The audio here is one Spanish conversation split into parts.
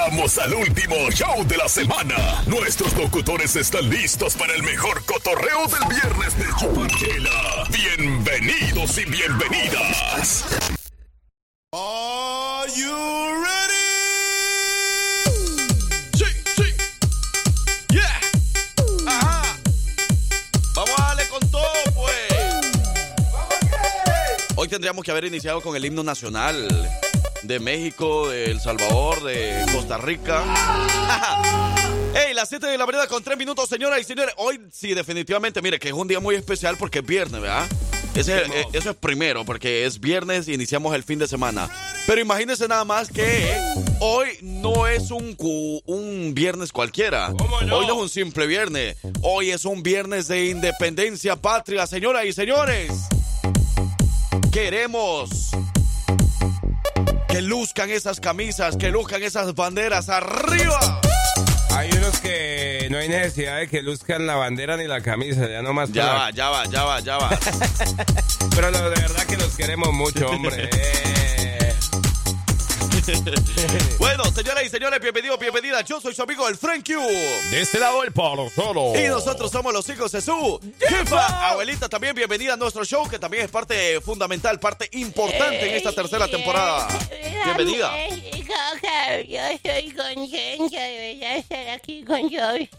Llegamos al último show de la semana. Nuestros locutores están listos para el mejor cotorreo del viernes de Chuparchela. Bienvenidos y bienvenidas. Are you ready? Sí, sí. Yeah. Ajá. Vamos a darle con todo, pues. Hoy tendríamos que haber iniciado con el himno nacional de México, de El Salvador, de Costa Rica. ¡Ey! Las 7 de la mañana con 3 minutos, señoras y señores. Hoy sí, definitivamente, mire que es un día muy especial porque es viernes, ¿verdad? Ese, eh, eso es primero, porque es viernes y iniciamos el fin de semana. Pero imagínense nada más que hoy no es un, un viernes cualquiera. Hoy no es un simple viernes. Hoy es un viernes de independencia patria, señoras y señores. Queremos que luzcan esas camisas, que luzcan esas banderas arriba. Hay unos que no hay necesidad de que luzcan la bandera ni la camisa, ya nomás. Ya para- va, ya va, ya va, ya va. Pero lo- de verdad que los queremos mucho, hombre. Eh. Bueno, señoras y señores, bienvenidos, bienvenidas. Yo soy su amigo el Frank Q. De este lado el palo solo. Y nosotros somos los hijos de su jefa. Abuelita, también bienvenida a nuestro show, que también es parte fundamental, parte importante en esta tercera temporada. Bienvenida. Yo estoy contenta de estar aquí con ustedes.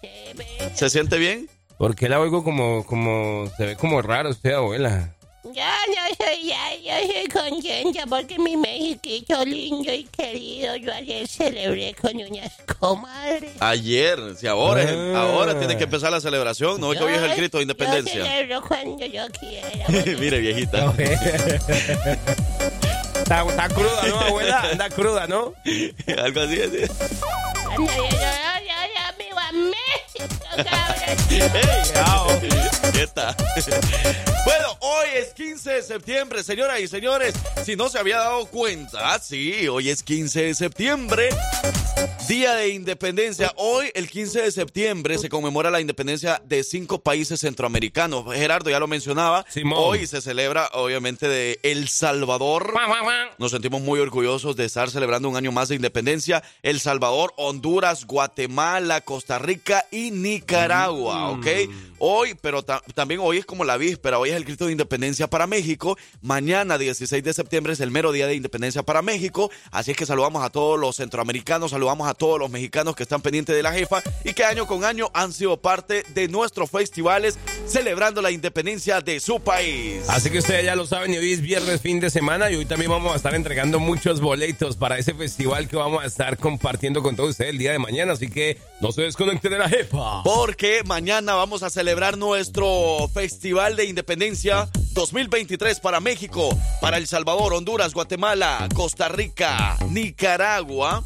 ¿Se siente bien? ¿Por qué la oigo como, como, se ve como raro usted, abuela? Yo no soy ya, yo soy contenta porque mi Mexiquito lindo y querido, yo ayer celebré con unas comadres. Ayer, si ahora, Ah. ahora tiene que empezar la celebración, no es que hoy es el grito de Yo independencia. celebro cuando yo quiera. Mire, viejita. Está, está cruda, ¿no, abuela? Anda cruda, ¿no? Algo así, así. Cuando yo, yo, yo, yo México, cabrón. ¡Ey! Bueno, hoy es 15 de septiembre, señoras y señores. Si no se había dado cuenta, sí, hoy es 15 de septiembre, Día de Independencia. Hoy, el 15 de septiembre, se conmemora la independencia de cinco países centroamericanos. Gerardo ya lo mencionaba. Simón. Hoy se celebra, obviamente, de El Salvador. Nos sentimos muy orgullosos de estar celebrando un año más de independencia. El Salvador, Honduras, Guatemala, Costa Rica y Nicaragua, ¿ok? Hoy, pero ta- también hoy es como la víspera, hoy es el grito de independencia para México. Mañana, 16 de septiembre, es el mero día de independencia para México. Así es que saludamos a todos los centroamericanos, saludamos a todos los mexicanos que están pendientes de la jefa y que año con año han sido parte de nuestros festivales celebrando la independencia de su país. Así que ustedes ya lo saben, y hoy es viernes, fin de semana, y hoy también vamos a estar entregando muchos boletos para ese festival que vamos a estar compartiendo con todos ustedes el día de mañana. Así que no se desconecten de la jefa. Porque mañana vamos a celebrar nuestro Festival de Independencia 2023 para México, para El Salvador, Honduras, Guatemala, Costa Rica, Nicaragua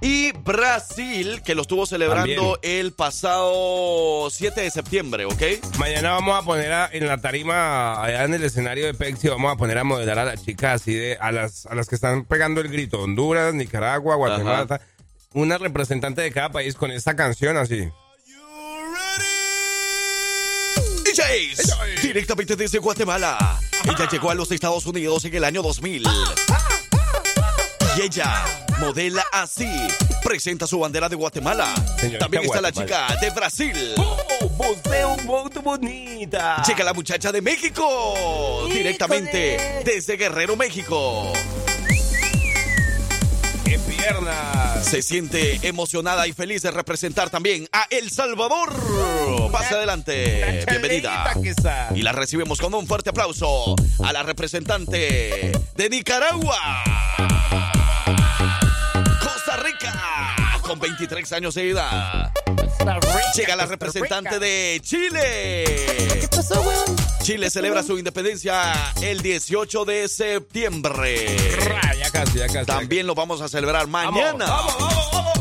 y Brasil, que lo estuvo celebrando el pasado 7 de septiembre, ¿ok? Mañana vamos a poner a- en la tarima, allá en el escenario de Pexi, vamos a poner a modelar a las chicas así de, a las, a las que están pegando el grito, Honduras, Nicaragua, Guatemala, Ajá. una representante de cada país con esta canción así. DJs, directamente desde Guatemala. Ella llegó a los Estados Unidos en el año 2000. Y ella modela así. Presenta su bandera de Guatemala. Señorita También está la chica de Brasil. ¡Oh, un voto bonita! Llega la muchacha de México. Directamente desde Guerrero, México. Se siente emocionada y feliz de representar también a El Salvador. Pase adelante. Bienvenida. Y la recibimos con un fuerte aplauso a la representante de Nicaragua. Costa Rica, con 23 años de edad. Llega la representante de Chile. ¿Qué pasó, weón? Chile celebra su independencia el 18 de septiembre. Ra, Ya casi, ya casi. También lo vamos a celebrar mañana. Vamos, vamos, vamos.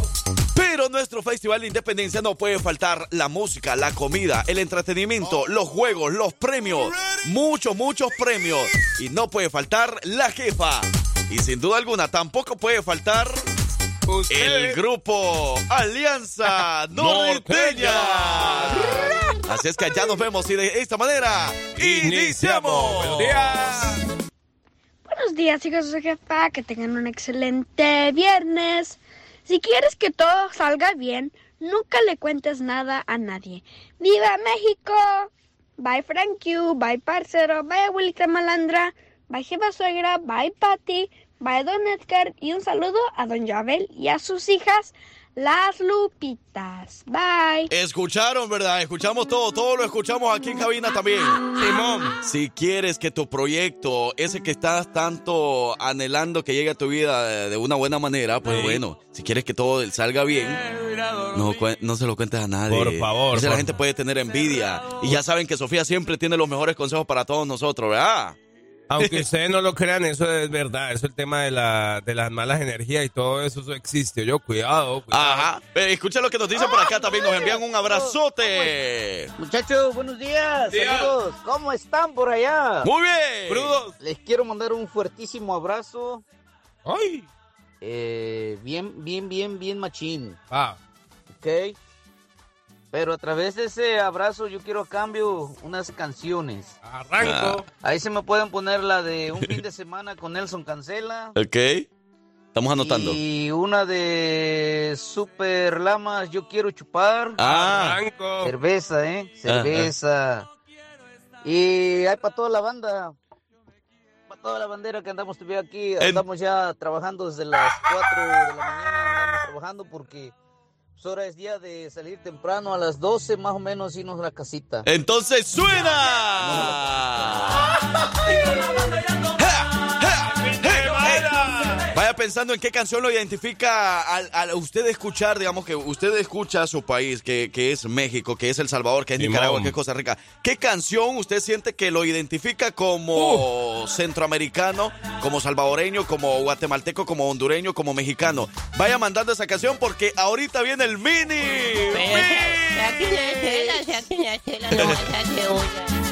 Pero nuestro Festival de Independencia no puede faltar la música, la comida, el entretenimiento, los juegos, los premios. Muchos, muchos premios. Y no puede faltar la jefa. Y sin duda alguna tampoco puede faltar Usted- el grupo Alianza Norteña. Así es que ya nos vemos y de esta manera iniciamos. Buenos días. Buenos días, hijos de jefa. Que tengan un excelente viernes. Si quieres que todo salga bien, nunca le cuentes nada a nadie. ¡Viva México! Bye Frank you, bye parcero, bye abuelita malandra, bye jefa suegra, bye Patty, bye don Edgar y un saludo a don Joabel y a sus hijas las Lupitas. Bye. Escucharon, ¿verdad? Escuchamos todo, todo lo escuchamos aquí en cabina también. Simón. Si quieres que tu proyecto, ese que estás tanto anhelando que llegue a tu vida de, una buena manera, pues Sí. bueno, si quieres que todo salga bien, no, no se lo cuentes a nadie. Por favor, Esa la gente puede tener envidia. Y ya saben que Sofía siempre tiene los mejores consejos para todos nosotros, ¿verdad? Aunque ustedes no lo crean, eso es verdad. Eso es el tema de, la, de las malas energías y todo eso, eso existe. Yo, cuidado. cuidado. Ajá. Eh, escucha lo que nos dicen por acá también. Nos envían un abrazote. Muchachos, buenos días. Días. Saludos. ¿Cómo están por allá? Muy bien. Crudos. Les quiero mandar un fuertísimo abrazo. Ay. eh, bien, bien, bien, bien machín. Ah. ¿Ok? Pero a través de ese abrazo yo quiero a cambio unas canciones. Arranco. Ahí se me pueden poner la de Un fin de semana con Nelson Cancela. Ok. Estamos anotando. Y una de Super Lamas, Yo quiero chupar. Ah. Arranco. Cerveza, ¿eh? Cerveza. Y hay para toda la banda. Para toda la bandera que andamos todavía aquí. En- Andamos ya trabajando desde las 4 de la mañana. Andamos trabajando porque ahora es día de salir temprano. A las 12 más o menos irnos a la casita. Entonces suena. Pensando en qué canción lo identifica al, al usted escuchar, digamos que usted escucha su país, que, que es México, que es El Salvador, que es. Nicaragua, que es Costa Rica. ¿Qué canción usted siente que lo identifica como centroamericano, como salvadoreño, como guatemalteco, como hondureño, como mexicano? Vaya mandando esa canción porque ahorita viene el mini. Pero saquen la cela, saquen la cela, no más hace una.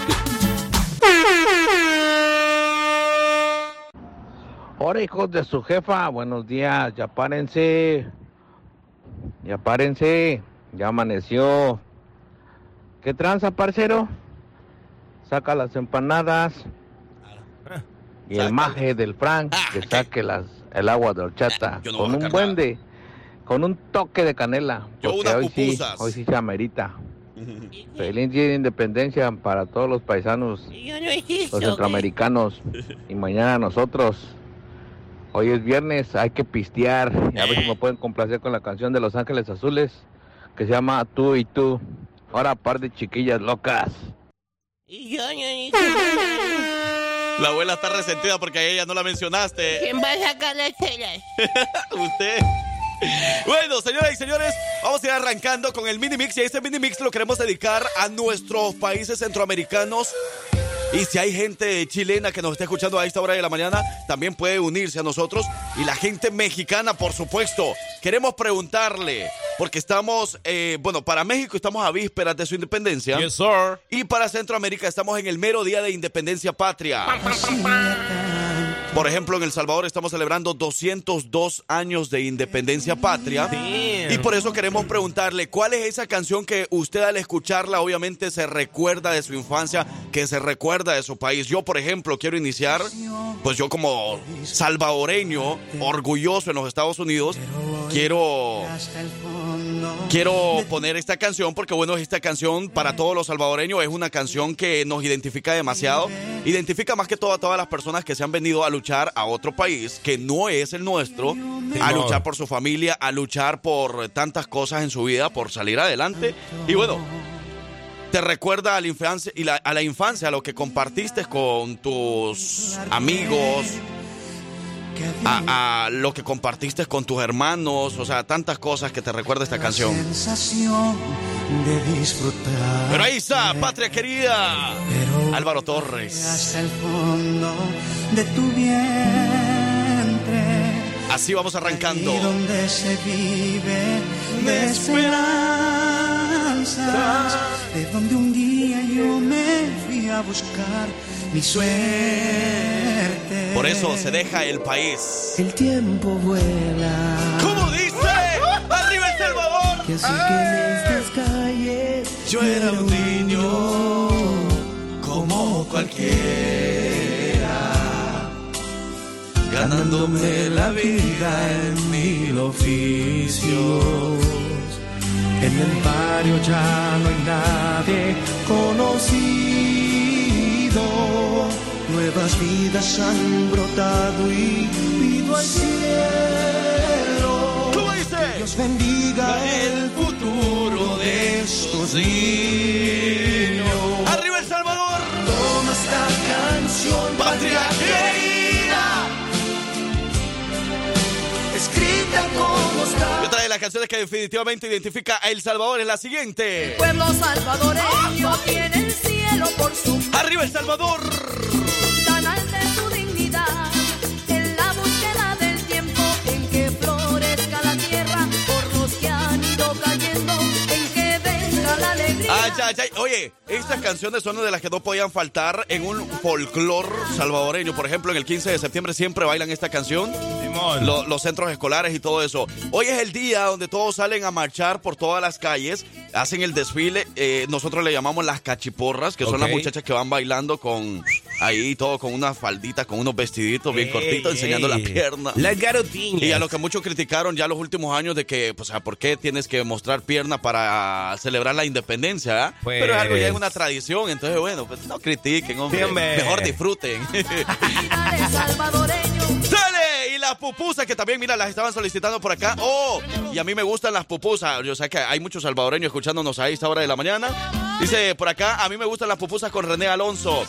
Hola hijos de su jefa, buenos días, ya párense, ya párense, ya amaneció. ¿Qué tranza, parcero? Saca las empanadas y el maje del Frank Ah, que saque las, el agua de horchata no con un buen de, con un toque de canela, Yo porque hoy sí, hoy sí se amerita. Feliz día de independencia para todos los paisanos no los centroamericanos y mañana nosotros. Hoy es viernes, hay que pistear y a ver si me pueden complacer con la canción de Los Ángeles Azules que se llama Tú y tú. Ahora par de chiquillas locas. Y yo. La abuela está resentida porque a ella no la mencionaste. ¿Quién va a sacar las celas? Usted. Bueno, señoras y señores, vamos a ir arrancando con el mini mix y este mini mix lo queremos dedicar a nuestros países centroamericanos. Y si hay gente chilena que nos está escuchando a esta hora de la mañana, también puede unirse a nosotros. Y la gente mexicana, por supuesto. Queremos preguntarle, porque estamos, eh, bueno, para México estamos a vísperas de su independencia. Yes, sir. Y para Centroamérica estamos en el mero día de independencia patria. Por ejemplo, en El Salvador estamos celebrando 202 años de independencia patria. Y por eso queremos preguntarle, ¿cuál es esa canción que usted al escucharla obviamente se recuerda de su infancia, que se recuerda de su país? Yo, por ejemplo, quiero iniciar, pues yo como salvadoreño, orgulloso en los Estados Unidos, quiero quiero poner esta canción porque bueno, esta canción para todos los salvadoreños es una canción que nos identifica demasiado. Identifica más que todo a todas las personas que se han venido a luchar a otro país que no es el nuestro, a luchar por su familia, a luchar por tantas cosas en su vida, por salir adelante. Y bueno, te recuerda a la infancia y la- a la infancia, a lo que compartiste con tus amigos, a, a lo que compartiste con tus hermanos, o sea, tantas cosas que te recuerda esta canción. De disfrutar Pero ahí está, patria querida, Álvaro Torres. hasta el fondo de tu vientre Así vamos arrancando. donde se vive de esperanzas de donde un día yo me fui a buscar mi suerte Por eso se deja el país. el tiempo vuela ¿Cómo dice? ¡Arriba El Salvador! y así que Yo era un niño como cualquiera, ganándome la vida en mil oficios. En el barrio ya no hay nadie conocido. Nuevas vidas han brotado y pido al cielo. ¿Cómo dice? que Dios bendiga el de estos niños. ¡Arriba El Salvador! Toma esta canción, patria querida, escrita como está. Y otra de las canciones que definitivamente identifica a El Salvador es la siguiente. pueblo salvadoreño tiene el cielo por su ¡Arriba El Salvador! Oye, estas canciones son de las que no podían faltar en un folclor salvadoreño. Por ejemplo, en el 15 de septiembre siempre bailan esta canción. Lo- los centros escolares y todo eso. Hoy es el día donde todos salen a marchar por todas las calles, hacen el desfile. eh, nosotros le llamamos las cachiporras, que son las muchachas que van bailando con ahí todo con unas falditas, con unos vestiditos bien Ey, cortitos, enseñando ey. la pierna. Las garotinas. Y a lo que muchos criticaron ya los últimos años de que, pues, ¿por qué tienes que mostrar pierna para celebrar la independencia? Pues- Pero es algo ya es una tradición, entonces, bueno, pues no critiquen, hombre. Sí, hombre. Mejor disfruten. ¡Dale! Y las pupusas que también, mira, las estaban solicitando por acá. ¡Oh! Y a mí me gustan las pupusas. Yo sé que hay muchos salvadoreños escuchándonos a esta hora de la mañana. Dice por acá, a mí me gustan las pupusas con René Alonso.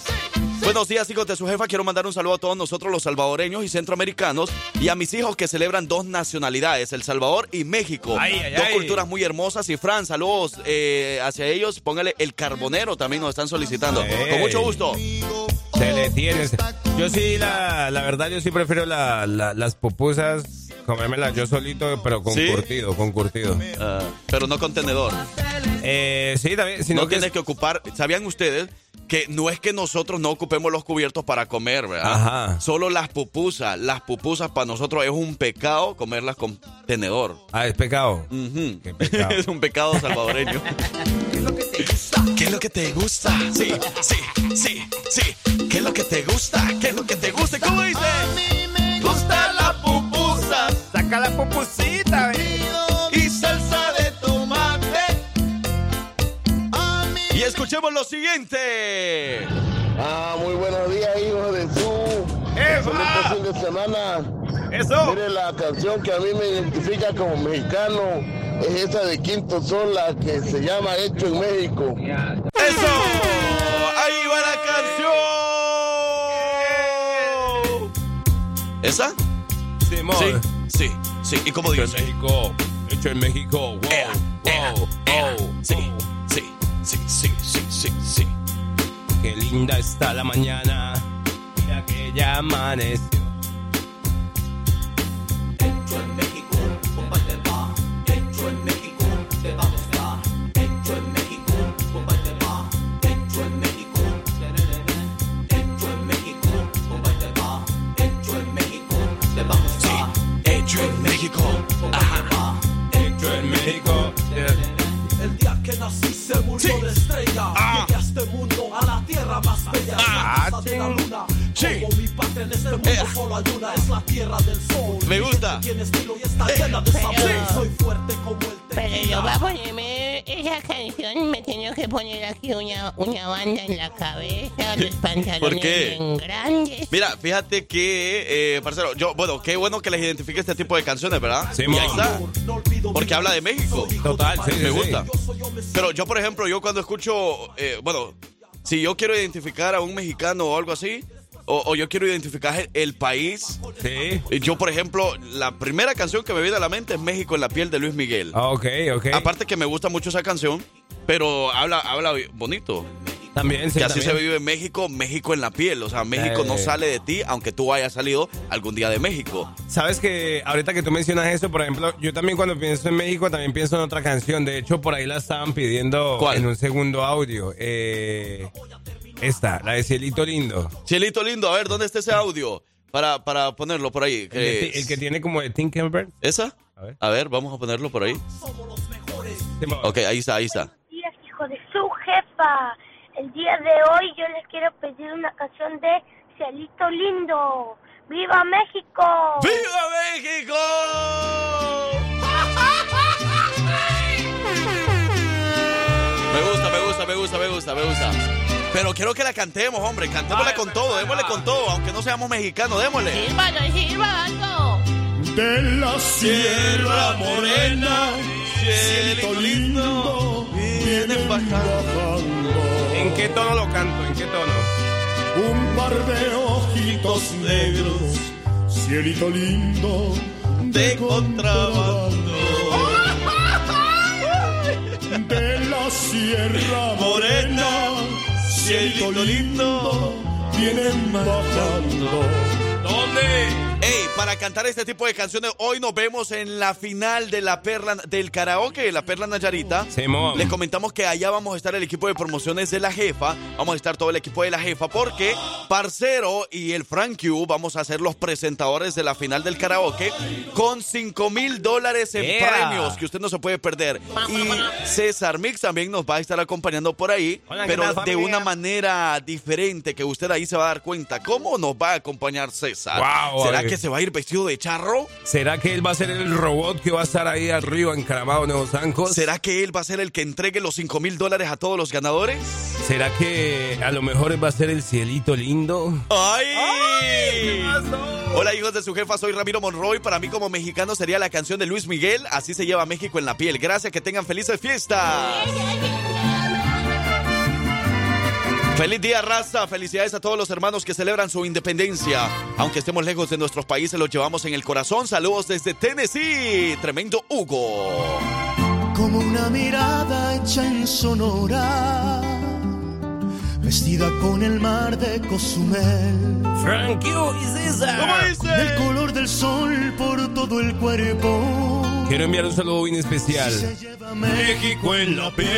Buenos días, hijos de su jefa. Quiero mandar un saludo a todos nosotros, los salvadoreños y centroamericanos, y a mis hijos que celebran dos nacionalidades, El Salvador y México. Ay, ay, dos ay. culturas muy hermosas. Y Fran, saludos eh, hacia ellos. Póngale el carbonero, también nos están solicitando. Con mucho gusto. Se le tienes. Yo sí, la, la verdad, yo sí prefiero la, la- las pupusas, comérmelas yo solito, pero con ¿Sí? curtido, con curtido. Ah, pero no con tenedor. Eh, sí, también, sino no que... tienes que ocupar. ¿Sabían ustedes que no es que nosotros no ocupemos los cubiertos para comer, ¿verdad? Ajá. Solo las pupusas. Las pupusas para nosotros es un pecado comerlas con tenedor. Ah, es pecado. Ujú. Qué pecado. es un pecado salvadoreño. ¿Qué es lo que te gusta? ¿Qué es lo que te gusta? Sí, sí, sí, sí. ¿Qué es lo que te gusta? ¿Qué es lo que te gusta? ¿Cómo dice? Saca la pupusita, y salsa de tomate. Y escuchemos lo siguiente. Ah, muy buenos días, hijos de su. ¡Eso! Excelente fin de semana. ¡Eso! Mire, la canción que a mí me identifica como mexicano es esa de Quinto Sol, la que se llama Hecho en México. ¡Eso! ¡Ahí va la canción! ¿Esa? Simón. Sí, sí, sí. ¿Y cómo Hecho dice? en México. Hecho en México. Wow, Ea, ea, wow, ea. Sí, sí, sí, sí, sí, sí, sí. Qué linda está la mañana. Mira que ya amaneció. Hecho en México. Ajá. Hecho en México. El día que nací se murió de estrella. Ah. Llegué a este mundo, a la tierra más bella. Ah. La casa de la luna. Sí. Como mi patria en este mundo solo hay una. Es la tierra del sol. Me gusta. Tiene estilo y está llena de sabor. Sí. Soy fuerte como el Pero yo tequila. voy a ponerme esa canción, me tengo que poner aquí una, una banda en la cabeza, los pantalones ¿Por qué? bien grandes. Mira, fíjate que, eh, parcero, yo, bueno, qué bueno que les identifique este tipo de canciones, ¿verdad? Sí, y ahí está. Porque habla de México. Total, sí, Me sí. gusta. Pero yo, por ejemplo, yo cuando escucho, eh, bueno, si yo quiero identificar a un mexicano o algo así, o, o yo quiero identificar el, país, Sí. eh, yo, por ejemplo, la primera canción que me viene a la mente es México en la piel de Luis Miguel. Ah, ok, ok. Aparte que me gusta mucho esa canción, pero habla, habla bonito. También, sí, que así también. se vive en México, México en la piel. O sea, México Eh. no sale de ti, aunque tú hayas salido algún día de México. Sabes que ahorita que tú mencionas eso, por ejemplo, yo también cuando pienso en México también pienso en otra canción. De hecho, por ahí la estaban pidiendo ¿Cuál? en un segundo audio. Eh, esta, la de Cielito Lindo. Cielito Lindo, a ver, ¿dónde está ese audio? Para, para ponerlo por ahí. El, que tiene como de Tinkerbell. ¿Esa? A ver. a ver. vamos a ponerlo por ahí. Somos los mejores. Ok, ahí está, ahí está. Buenos días, hijo de su jefa. El día de hoy yo les quiero pedir una canción de Cielito Lindo. ¡Viva México! ¡Viva México! Me gusta, me gusta, me gusta, me gusta, me gusta. Pero quiero que la cantemos, hombre. Cantémosla con todo, démosle con todo, aunque no seamos mexicanos, démosle. De la Sierra Morena, cielito lindo, vienen bajando. ¿En qué tono lo canto? ¿En qué tono? Un par de ojitos negros, cielito lindo, de contrabando. De la Sierra Morena, cielito lindo, vienen bajando. ¿Dónde? Ey, para cantar este tipo de canciones, hoy nos vemos en la final de la perla del karaoke, la perla Nayarita. Simón. Les comentamos que allá vamos a estar el equipo de promociones de la jefa. Vamos a estar todo el equipo de la jefa porque Parcero y el Frank Q vamos a ser los presentadores de la final del karaoke con 5 mil dólares en Yeah. premios que usted no se puede perder. Y César Mix también nos va a estar acompañando por ahí, Hola, ¿qué pero tal, de una manera diferente que usted ahí se va a dar cuenta. ¿Cómo nos va a acompañar César? Wow, ¿Será que se va a ir vestido de charro? ¿Será que él va a ser el robot que va a estar ahí arriba encaramado en los zancos? ¿Será que él va a ser el que entregue los 5 mil dólares a todos los ganadores? ¿Será que a lo mejor él va a ser el cielito lindo? ¡Ay! Hola hijos de su jefa, soy Ramiro Monroy. Para mí como mexicano sería la canción de Luis Miguel, Así se lleva México en la piel. Gracias, que tengan felices fiestas. Feliz día, raza. Felicidades a todos los hermanos que celebran su independencia. Aunque estemos lejos de nuestros países, los llevamos en el corazón. Saludos desde Tennessee. Tremendo Hugo. como una mirada hecha en Sonora, vestida con el mar de Cozumel. Frank Q y César. ¿Cómo dice? Del color del sol por todo el cuerpo. Quiero enviar un saludo bien especial. México en la piel.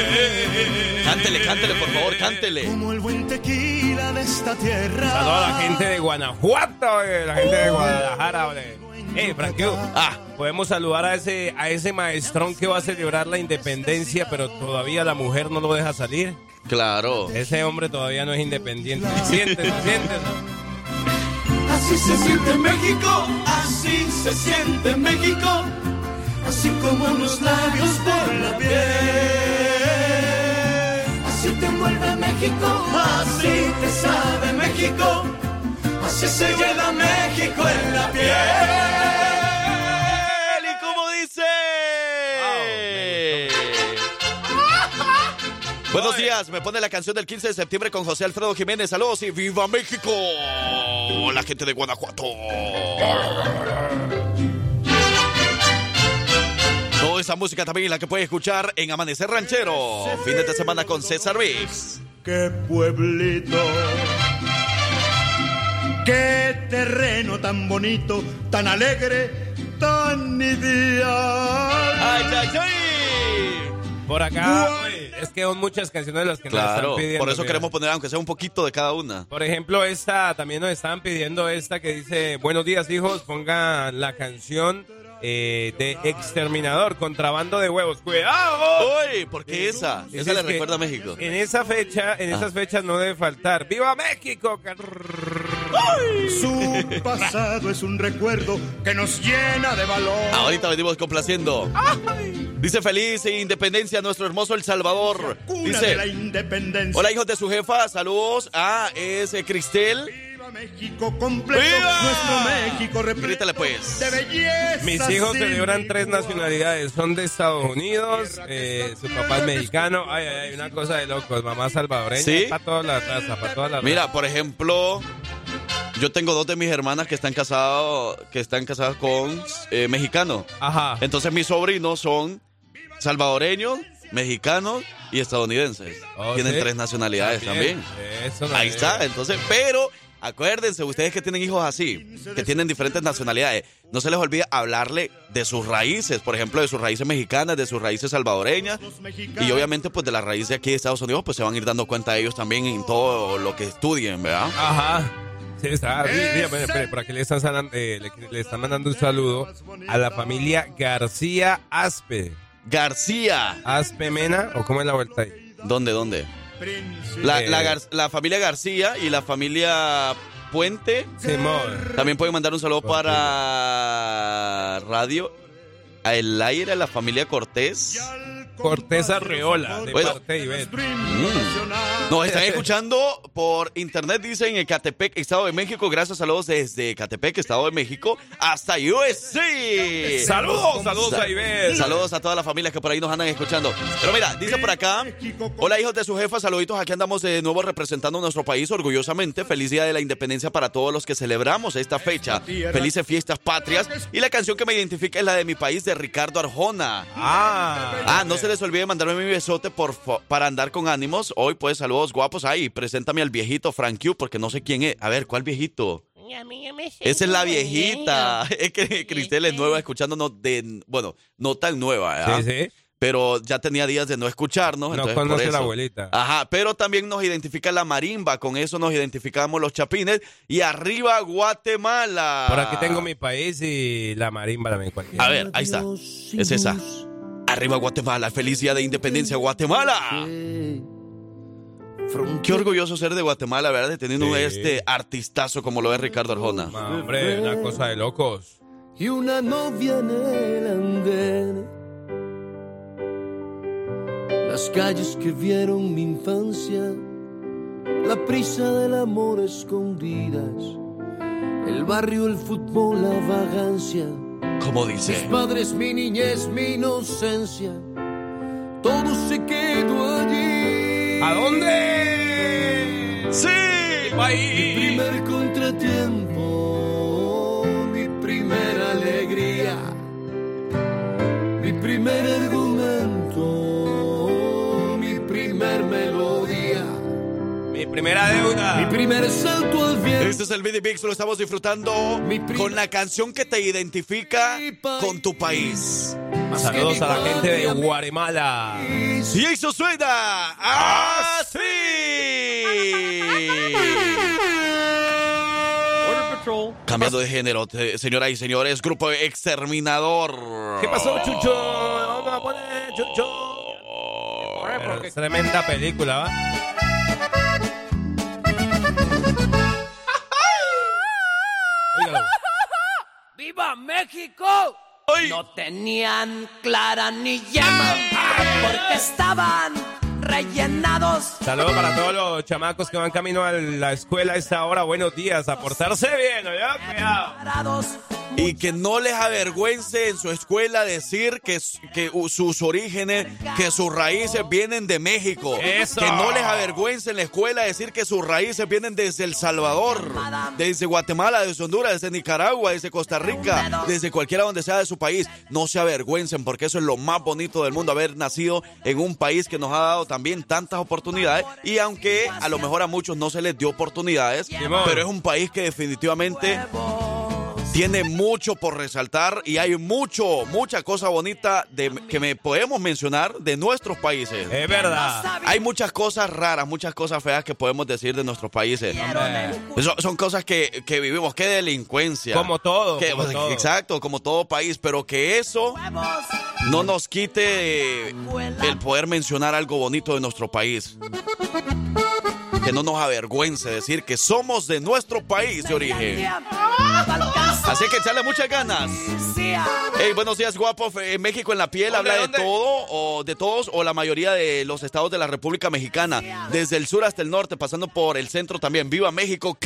Cántele, cántele, por favor, cántele. Como el buen tequila de esta tierra. Saludo a la gente de Guanajuato, eh, la gente de Guadalajara. Eh, Frank Q, Ah, podemos saludar a ese, a ese maestrón que va a celebrar la independencia, pero todavía la mujer no lo deja salir. claro. Ese hombre todavía no es independiente. Siéntese, siéntese. Así se siente México, así se siente México, así como unos labios por la piel. Así te envuelve México, así te sabe México, así se lleva México en la piel. ¿Y cómo dice? Buenos días, me pone la canción del 15 de septiembre con José Alfredo Jiménez. Saludos y viva México. La gente de Guanajuato. Esa música también la que puede escuchar en Amanecer Ranchero. Fin de semana con César Vix. Qué pueblito, qué terreno tan bonito, tan alegre, tan ideal. ¡Ay, ay, ay! Por acá, es que son muchas canciones las que nos están pidiendo. por eso mira. queremos poner, aunque sea un poquito de cada una. Por ejemplo, esta también nos estaban pidiendo esta que dice, buenos días hijos, pongan la canción eh, de Exterminador, Contrabando de Huevos. ¡Cuidado! ¡Uy! ¿Por qué esa? Es Esa le que recuerda a México. En esa fecha, en esas fechas no debe faltar. ¡Viva México! Su pasado es un recuerdo que nos llena de valor. Ahorita venimos complaciendo. Dice feliz independencia a nuestro hermoso El Salvador. Cuna de la Dice, independencia. hola hijos de su jefa, saludos. Ah, es eh, Cristel. Viva México completo, ¡Viva! nuestro México repleto pues. de belleza. Mis hijos celebran tres nacionalidades. Son de Estados Unidos, eh, su papá es mexicano. Ay, ay, ay, una cosa de locos. Mamá salvadoreña. ¿Sí? Para todas las razas, para todas las Mira, por ejemplo, yo tengo dos de mis hermanas que están casados, que están casadas con eh, mexicanos. Ajá. Entonces mis sobrinos son salvadoreños, mexicanos y estadounidenses. Oh, Tienen ¿sí? tres nacionalidades también. Eso no Ahí es. está, entonces, pero acuérdense, ustedes que tienen hijos así, que tienen diferentes nacionalidades, no se les olvide hablarle de sus raíces, por ejemplo, de sus raíces mexicanas, de sus raíces salvadoreñas, y obviamente pues de las raíces de aquí de Estados Unidos, pues se van a ir dando cuenta ellos también en todo lo que estudien, ¿verdad? Ajá. Sí, está. Mira, por aquí le están, eh, le, le están mandando un saludo a la familia García Aspe. García. Aspe Mena, o cómo es la vuelta ahí. ¿Dónde, dónde? La, Eh, la Gar- la familia García y la familia Puente. Simón. También pueden mandar un saludo para Radio a El Aire, la familia Cortés. Cortés Arreola, de Bueno. parte de Ivette. Nos están escuchando por internet, dicen en Catepec, Estado de México. Gracias, saludos desde Catepec, Estado de México, hasta USC. Saludos, saludos a Ivette. Saludos a todas las familias que por ahí nos andan escuchando. Pero mira, dice por acá, hola hijos de su jefa, saluditos, aquí andamos de nuevo representando nuestro país orgullosamente. Feliz Día de la Independencia para todos los que celebramos esta fecha. Felices fiestas patrias. Y la canción que me identifica es la de mi país de Ricardo Arjona. Ah, Ah, no se les olvide mandarme mi besote por, para andar con ánimos. Hoy, pues, saludos guapos. Ay, preséntame al viejito Frank Q, porque no sé quién es. A ver, ¿cuál viejito? Esa es la viejita. Es que Cristel es nueva escuchándonos de. Bueno, no tan nueva, ¿verdad? Sí, sí. Pero ya tenía días de no escucharnos. No conoce la abuelita. Ajá, pero también nos identifica la marimba. Con eso nos identificamos los chapines. Y arriba, Guatemala. Por aquí tengo mi país y la marimba también cualquiera. A ver, ahí está. Es esa. Arriba Guatemala, feliz día de independencia Guatemala. Qué orgulloso ser de Guatemala, ¿verdad? De teniendo Sí. este artistazo como lo es Ricardo Arjona. Hombre, una cosa de locos. y una novia en el andén. Las calles que vieron mi infancia, la prisa del amor escondidas, el barrio, el fútbol, la vagancia, Como mis dice. padres, mi niñez, mi inocencia, todo se quedó allí. ¿A dónde? ¡Sí! Mi País. primer contratiempo, primera deuda. mi primer salto al viento. Este es el Midi Mix, lo estamos disfrutando con la canción que te identifica con tu país. Saludos a la gente de Guatemala. Y eso suena así. Cambiando de género, te- señoras y señores, grupo exterminador. ¿Qué pasó, Chucho? Vamos a poner Chucho. Tremenda película, ¿va? ¡Viva México! No tenían clara ni llama porque estaban rellenados. Saludos para todos los chamacos que van camino a la escuela a esta hora. Buenos días, a portarse bien. Y que no les avergüence en su escuela decir que, sus orígenes, que sus raíces vienen de México. Eso. Que no les avergüence en la escuela decir que sus raíces vienen desde El Salvador, desde Guatemala, desde Honduras, desde Nicaragua, desde Costa Rica, desde cualquiera donde sea de su país. No se avergüencen porque eso es lo más bonito del mundo, haber nacido en un país que nos ha dado también tantas oportunidades. Y aunque a lo mejor a muchos no se les dio oportunidades, pero es un país que definitivamente tiene mucho por resaltar y hay mucho, mucha cosa bonita de, que me podemos mencionar de nuestros países. Es verdad. Hay muchas cosas raras, muchas cosas feas que podemos decir de nuestros países. Son, son cosas que, que vivimos, qué delincuencia. Como todo, Que- como todo. Exacto, como todo país, pero que eso no nos quite el poder mencionar algo bonito de nuestro país. Que no nos avergüence decir que somos de nuestro país de origen. Así que echarle muchas ganas. Hey, buenos días, guapo. México en la piel ¿Dónde, habla de todo, o de todos, o la mayoría de los estados de la República Mexicana. Desde el sur hasta el norte, pasando por el centro también. ¡Viva México!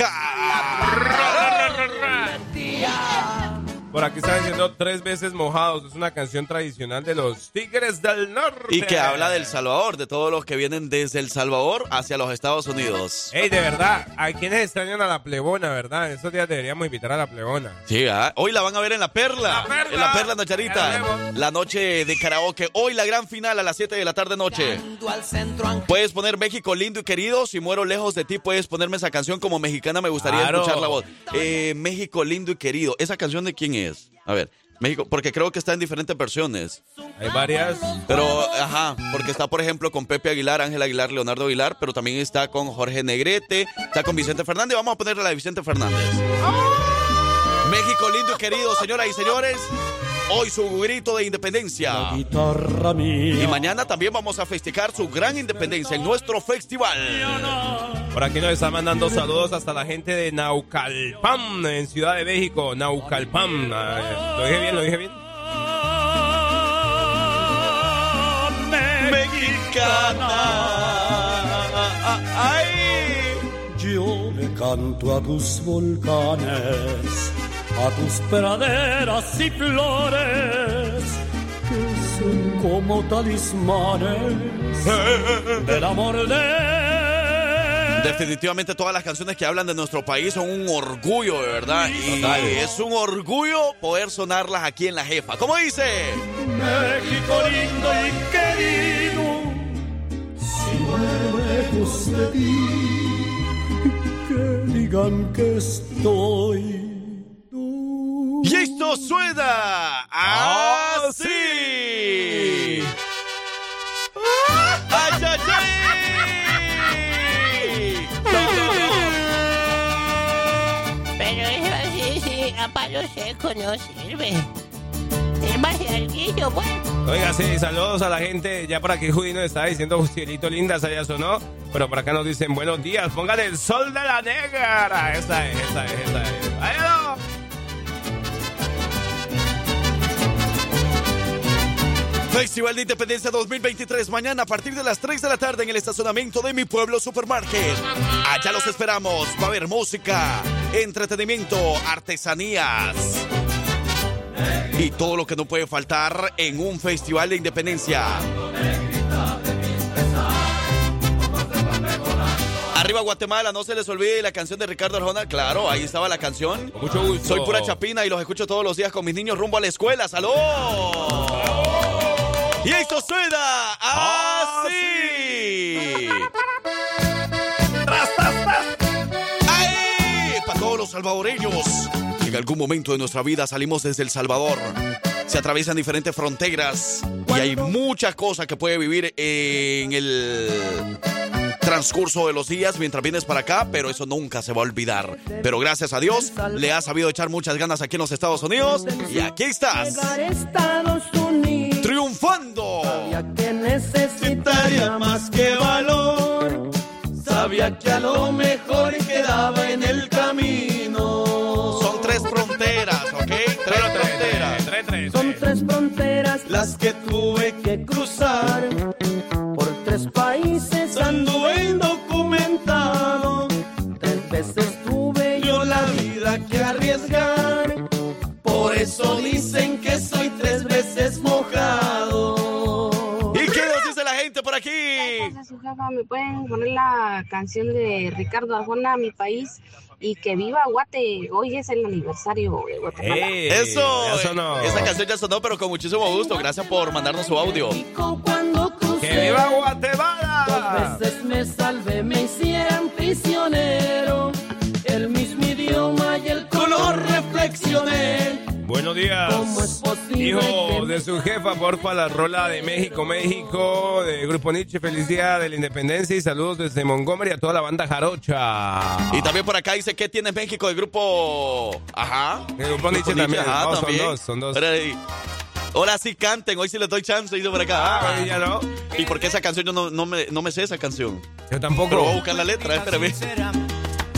Por aquí están diciendo tres veces mojados. Es una canción tradicional de los Tigres del Norte. Y que habla del Salvador, de todos los que vienen desde El Salvador hacia los Estados Unidos. Ey, de verdad, hay quienes extrañan a la plebona, ¿verdad? Esos días deberíamos invitar a la plebona. Sí, ¿ah? hoy la van a ver en La Perla. La Perla. En La Perla, Ya Nacharita. la noche de karaoke. Hoy la gran final a las 7 de la tarde noche. Al centro Puedes poner México lindo y querido. Si muero lejos de ti, puedes ponerme esa canción como mexicana. Me gustaría Claro. escuchar la voz. Eh, México lindo y querido. ¿Esa canción de quién es? A ver, México, porque creo que está en diferentes versiones. Hay varias. Pero, ajá, porque está, por ejemplo, con Pepe Aguilar, Ángel Aguilar, Leonardo Aguilar, pero también está con Jorge Negrete, está con Vicente Fernández. Vamos a ponerle la de Vicente Fernández. México lindo y querido, señoras y señores. Hoy su grito de independencia. Guitarra mía. Y mañana también vamos a festejar su gran independencia en nuestro festival. Por aquí nos están mandando saludos hasta la gente de Naucalpan, en Ciudad de México. Naucalpan. Ah, ¿Lo dije bien? ¿Lo dije bien? Yo le canto a tus volcanes, a tus praderas y flores, que son como talismanes del amor de... Definitivamente todas las canciones que hablan de nuestro país son un orgullo, de verdad. Y es un orgullo poder sonarlas aquí en la jefa. ¿Cómo dice? México lindo y querido, si lejos de ti, que digan que estoy. Y esto suena así. ¡Ay, ay, ay! Pero eso así, sí, a palo seco no sirve. Es más larguillo, pues. Oiga, sí, saludos a la gente. Ya por aquí Judy nos está diciendo, cielito linda, esa ya sonó. Pero por acá nos dicen, buenos días, póngale el sol de la negra. Esa es, esa es, esa es. ¡Ahí Festival de Independencia 2023, mañana a partir de las 3 de la tarde en el estacionamiento de mi pueblo Supermarket. Allá los esperamos. Va a haber música, entretenimiento, artesanías. Y todo lo que no puede faltar en un Festival de Independencia. Arriba Guatemala, no se les olvide la canción de Ricardo Arjona. Claro, ahí estaba la canción. mucho gusto. Soy pura chapina y los escucho todos los días con mis niños rumbo a la escuela. ¡Salud! Y esto suena así. ¡Ay! Para todos los salvadoreños. En algún momento de nuestra vida salimos desde El Salvador. Se atraviesan diferentes fronteras y hay muchas cosas que puede vivir en el transcurso de los días mientras vienes para acá, pero eso nunca se va a olvidar. Pero gracias a Dios, le has sabido echar muchas ganas aquí en los Estados Unidos y aquí estás. Estados Unidos. Triunfando. Sabía que necesitaría más que valor. Sabía que a lo mejor quedaba en el ¿me pueden poner la canción de Ricardo Arjona, Mi País? Y que viva Guate, hoy es el aniversario de Guatemala. Eso, ya sonó. esa canción ya sonó, pero con muchísimo gusto. Gracias por mandarnos su audio. ¡Que viva Guatemala! dos veces me salvé, me hicieron prisionero. El mismo idioma y el color reflexioné. Buenos días. ¿Cómo es posible Hijo que- de su jefa, porfa, la rola de México, México, de Grupo Nietzsche, feliz día de la independencia y saludos desde Montgomery a toda la banda jarocha. Y también por acá dice que tiene México del grupo. Ajá. El grupo Nietzsche también. Ajá, No, son también. dos, son dos. Ahora sí canten, hoy sí les doy chance, dice por acá. Ah, ya no. ¿Y por qué esa canción yo no, no, me, no me sé esa canción? Yo tampoco. Pero voy a buscar la letra, espérame.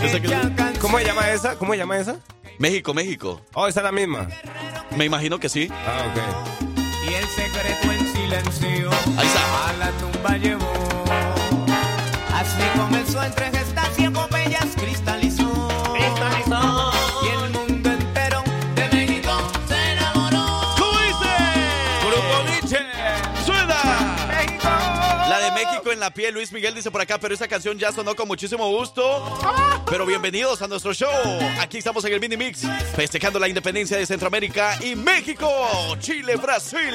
Que- ¿Cómo se llama esa? ¿Cómo se llama esa? México, México. Oh, esa es la misma. Me imagino que sí. Ah, ok. Y el secreto en silencio Ahí está. a la tumba llevó. Así comenzó entre gestas y epopeyas cristalizó. La piel, Luis Miguel dice por acá, pero esa canción ya sonó con muchísimo gusto. Pero bienvenidos a nuestro show. Aquí estamos en el Mini Mix, festejando la independencia de Centroamérica y México, Chile, Brasil.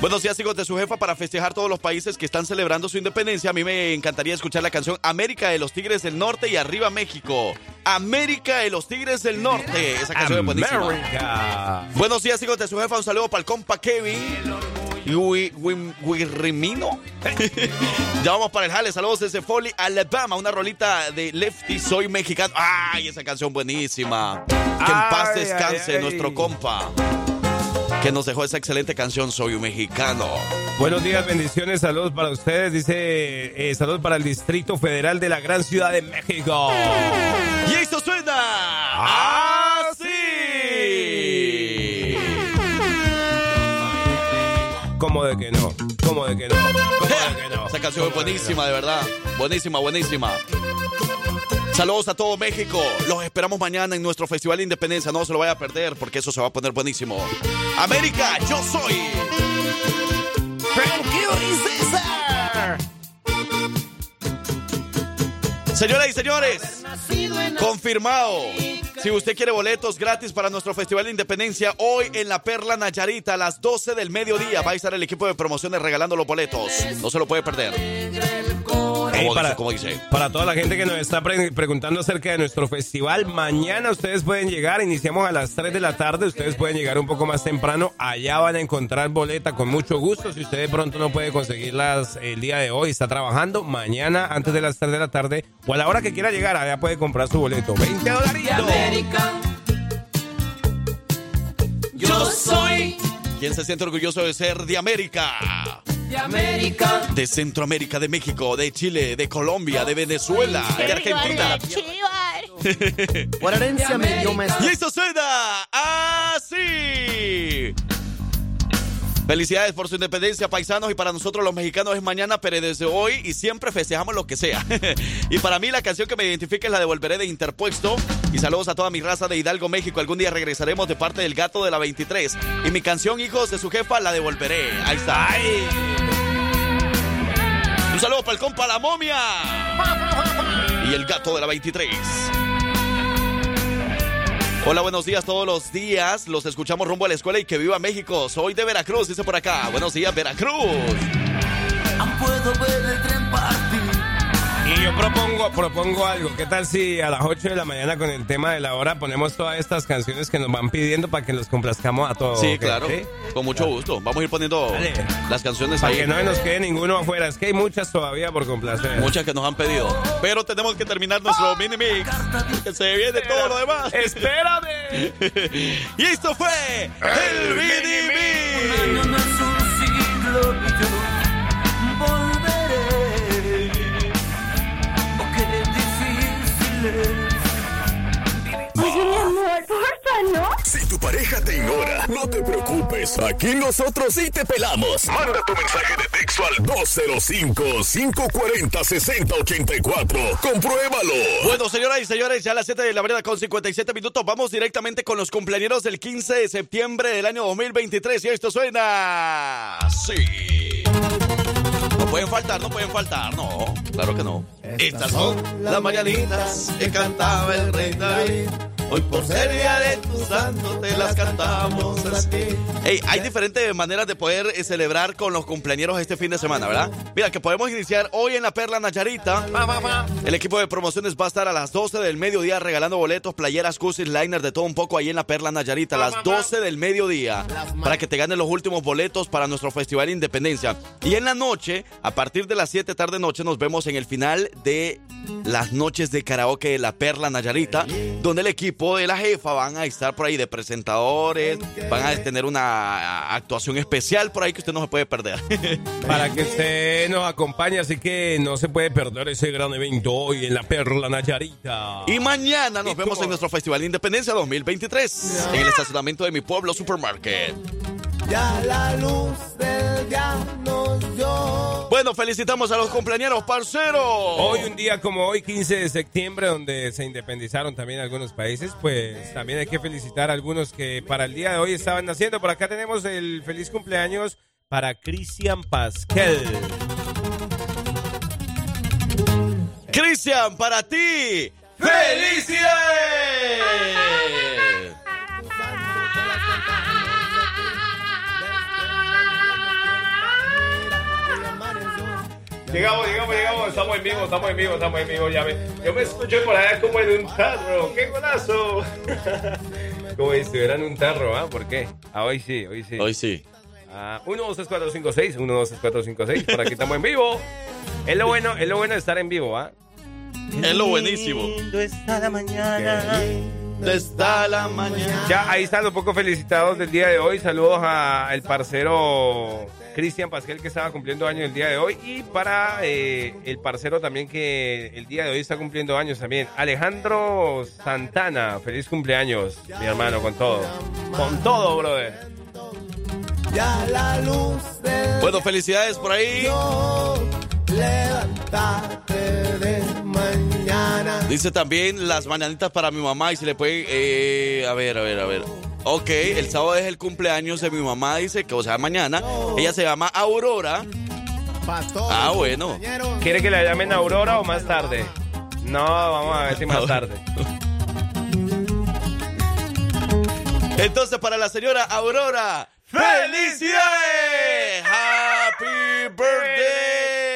Buenos días, hijos de su jefa, para festejar todos los países que están celebrando su independencia. A mí me encantaría escuchar la canción América de los Tigres del Norte y Arriba México. América de los Tigres del Norte. Esa canción es buenísima. Buenos días, hijos de su jefa. Un saludo para el compa Kevin. Wirrimino. ya vamos para el jale. Saludos desde Foley, Alabama. Una rolita de Lefty Soy Mexicano. ¡Ay, esa canción buenísima! Que en paz descanse ay, ay. nuestro compa. Que nos dejó esa excelente canción Soy un Mexicano. Buenos días, bendiciones, saludos para ustedes. Dice, eh, saludos para el Distrito Federal de la Gran Ciudad de México. Y esto suena así. De que no? ¿Cómo de que no? ¿Cómo de que no? Esa canción es buenísima, de verdad. Buenísima, buenísima. Saludos a todo México. Los esperamos mañana en nuestro Festival de Independencia. No se lo vaya a perder porque eso se va a poner buenísimo. América, yo soy. Frank y César. Señoras y señores, confirmado. Si usted quiere boletos gratis para nuestro Festival de Independencia, hoy en La Perla Nayarita a las 12 del mediodía va a estar el equipo de promociones regalando los boletos. No se lo puede perder. ¿Cómo para, dice? ¿Cómo dice? para toda la gente que nos está pre- preguntando acerca de nuestro festival, mañana ustedes pueden llegar, iniciamos a las 3 de la tarde, ustedes pueden llegar un poco más temprano, allá van a encontrar boleta con mucho gusto, si usted de pronto no puede conseguirlas el día de hoy, está trabajando, mañana antes de las 3 de la tarde o a la hora que quiera llegar, allá puede comprar su boleto, 20 dolaritos. Yo soy ¿Quién se siente orgulloso de ser de América? De América. De Centroamérica, de México, de Chile, de Colombia, de Venezuela, de Argentina. Por herencia me dio Y esto suena así. Felicidades por su independencia, paisanos, y para nosotros los mexicanos es mañana, pero desde hoy y siempre festejamos lo que sea. y para mí la canción que me identifica es la de Volveré de Interpuesto. Y saludos a toda mi raza de Hidalgo, México. Algún día regresaremos de parte del gato de la 23. Y mi canción, hijos de su jefa, la de Volveré. Ahí está. Un saludo para La Momia. Y el gato de la 23. Hola, buenos días todos los días. Los escuchamos rumbo a la escuela y que viva México. Soy de Veracruz, dice por acá. Buenos días, Veracruz. Puedo ver el tren. Y yo propongo, propongo algo. ¿Qué tal si a las 8 de la mañana con el tema de la hora ponemos todas estas canciones que nos van pidiendo para que los complazcamos a todos? Sí, claro. ¿Sí? Con mucho gusto. Vamos a ir poniendo Dale. las canciones Para ahí. que no nos quede ninguno afuera. Es que hay muchas todavía por complacer. Muchas que nos han pedido. Pero tenemos que terminar nuestro mini mix. Que se viene todo lo demás. ¡Espérame! y esto fue el mini mix. Oye, mi amor, porfa, ¿no? Si tu pareja te ignora, no te preocupes. Aquí nosotros sí te pelamos. Manda tu mensaje de texto al 205-540-6084. Compruébalo. Bueno, señoras y señores, ya a las 7 de la mañana con 57 minutos, vamos directamente con los cumpleaños del 15 de septiembre del año 2023 y esto suena... Sí. Pueden faltar, no pueden faltar, no, claro que no. Estas son las mañanitas que cantaba el rey David. Hoy por ser día de tu santo te las cantamos así. Hey, hay diferentes maneras de poder eh, celebrar con los cumpleaños este fin de semana, ¿verdad? Mira, que podemos iniciar hoy en la Perla Nayarita. El equipo de promociones va a estar a las 12 del mediodía regalando boletos, playeras, cusis, liners, de todo un poco ahí en la Perla Nayarita a las 12 del mediodía para que te ganen los últimos boletos para nuestro Festival de Independencia. Y en la noche, a partir de las 7 tarde noche, nos vemos en el final de las noches de karaoke de la Perla Nayarita, donde el equipo de la jefa van a estar por ahí de presentadores, van a tener una actuación especial por ahí que usted no se puede perder. Para que usted nos acompañe, así que no se puede perder ese gran evento hoy en la Perla Nayarita. Y mañana nos vemos en nuestro Festival de Independencia 2023 en el estacionamiento de mi pueblo Supermarket. Ya la luz del día nos dio. Bueno, felicitamos a los cumpleaños, parceros. Hoy, un día como hoy, 15 de septiembre, donde se independizaron también algunos países, pues también hay que felicitar a algunos que para el día de hoy estaban naciendo. Por acá tenemos el feliz cumpleaños para Cristian Pascal. Cristian, para ti, ¡felicidades! Llegamos, llegamos, llegamos, estamos en vivo, estamos en vivo, estamos en vivo, ya me, yo me escucho por allá como en un tarro, ¡qué golazo! como si estuviera en un tarro, ¿ah? ¿Por qué? Ah, hoy sí, hoy sí. Hoy sí. Ah, 1, 2, 3, 4, 5, 6, 1, 2, 3, 4, 5, 6, por aquí estamos en vivo. Es lo bueno, es lo bueno de estar en vivo, ¿ah? Es lo buenísimo. está la mañana. Está la mañana. Ya, ahí están los pocos felicitados del día de hoy. Saludos al parcero Cristian Pasquel que estaba cumpliendo años el día de hoy. Y para eh, el parcero también que el día de hoy está cumpliendo años también. Alejandro Santana, feliz cumpleaños, mi hermano, con todo. Con todo, brother. ya la luz del Bueno, felicidades por ahí. levantarte de mañana. Dice también las mañanitas para mi mamá y se le puede... eh, a ver, a ver, a ver. Ok, el sábado es el cumpleaños de mi mamá, dice que, o sea, mañana. Ella se llama Aurora. Ah, bueno. ¿Quiere que la llamen Aurora o más tarde? No, vamos a ver si más tarde. Entonces, para la señora Aurora, ¡felicidades! ¡Happy birthday!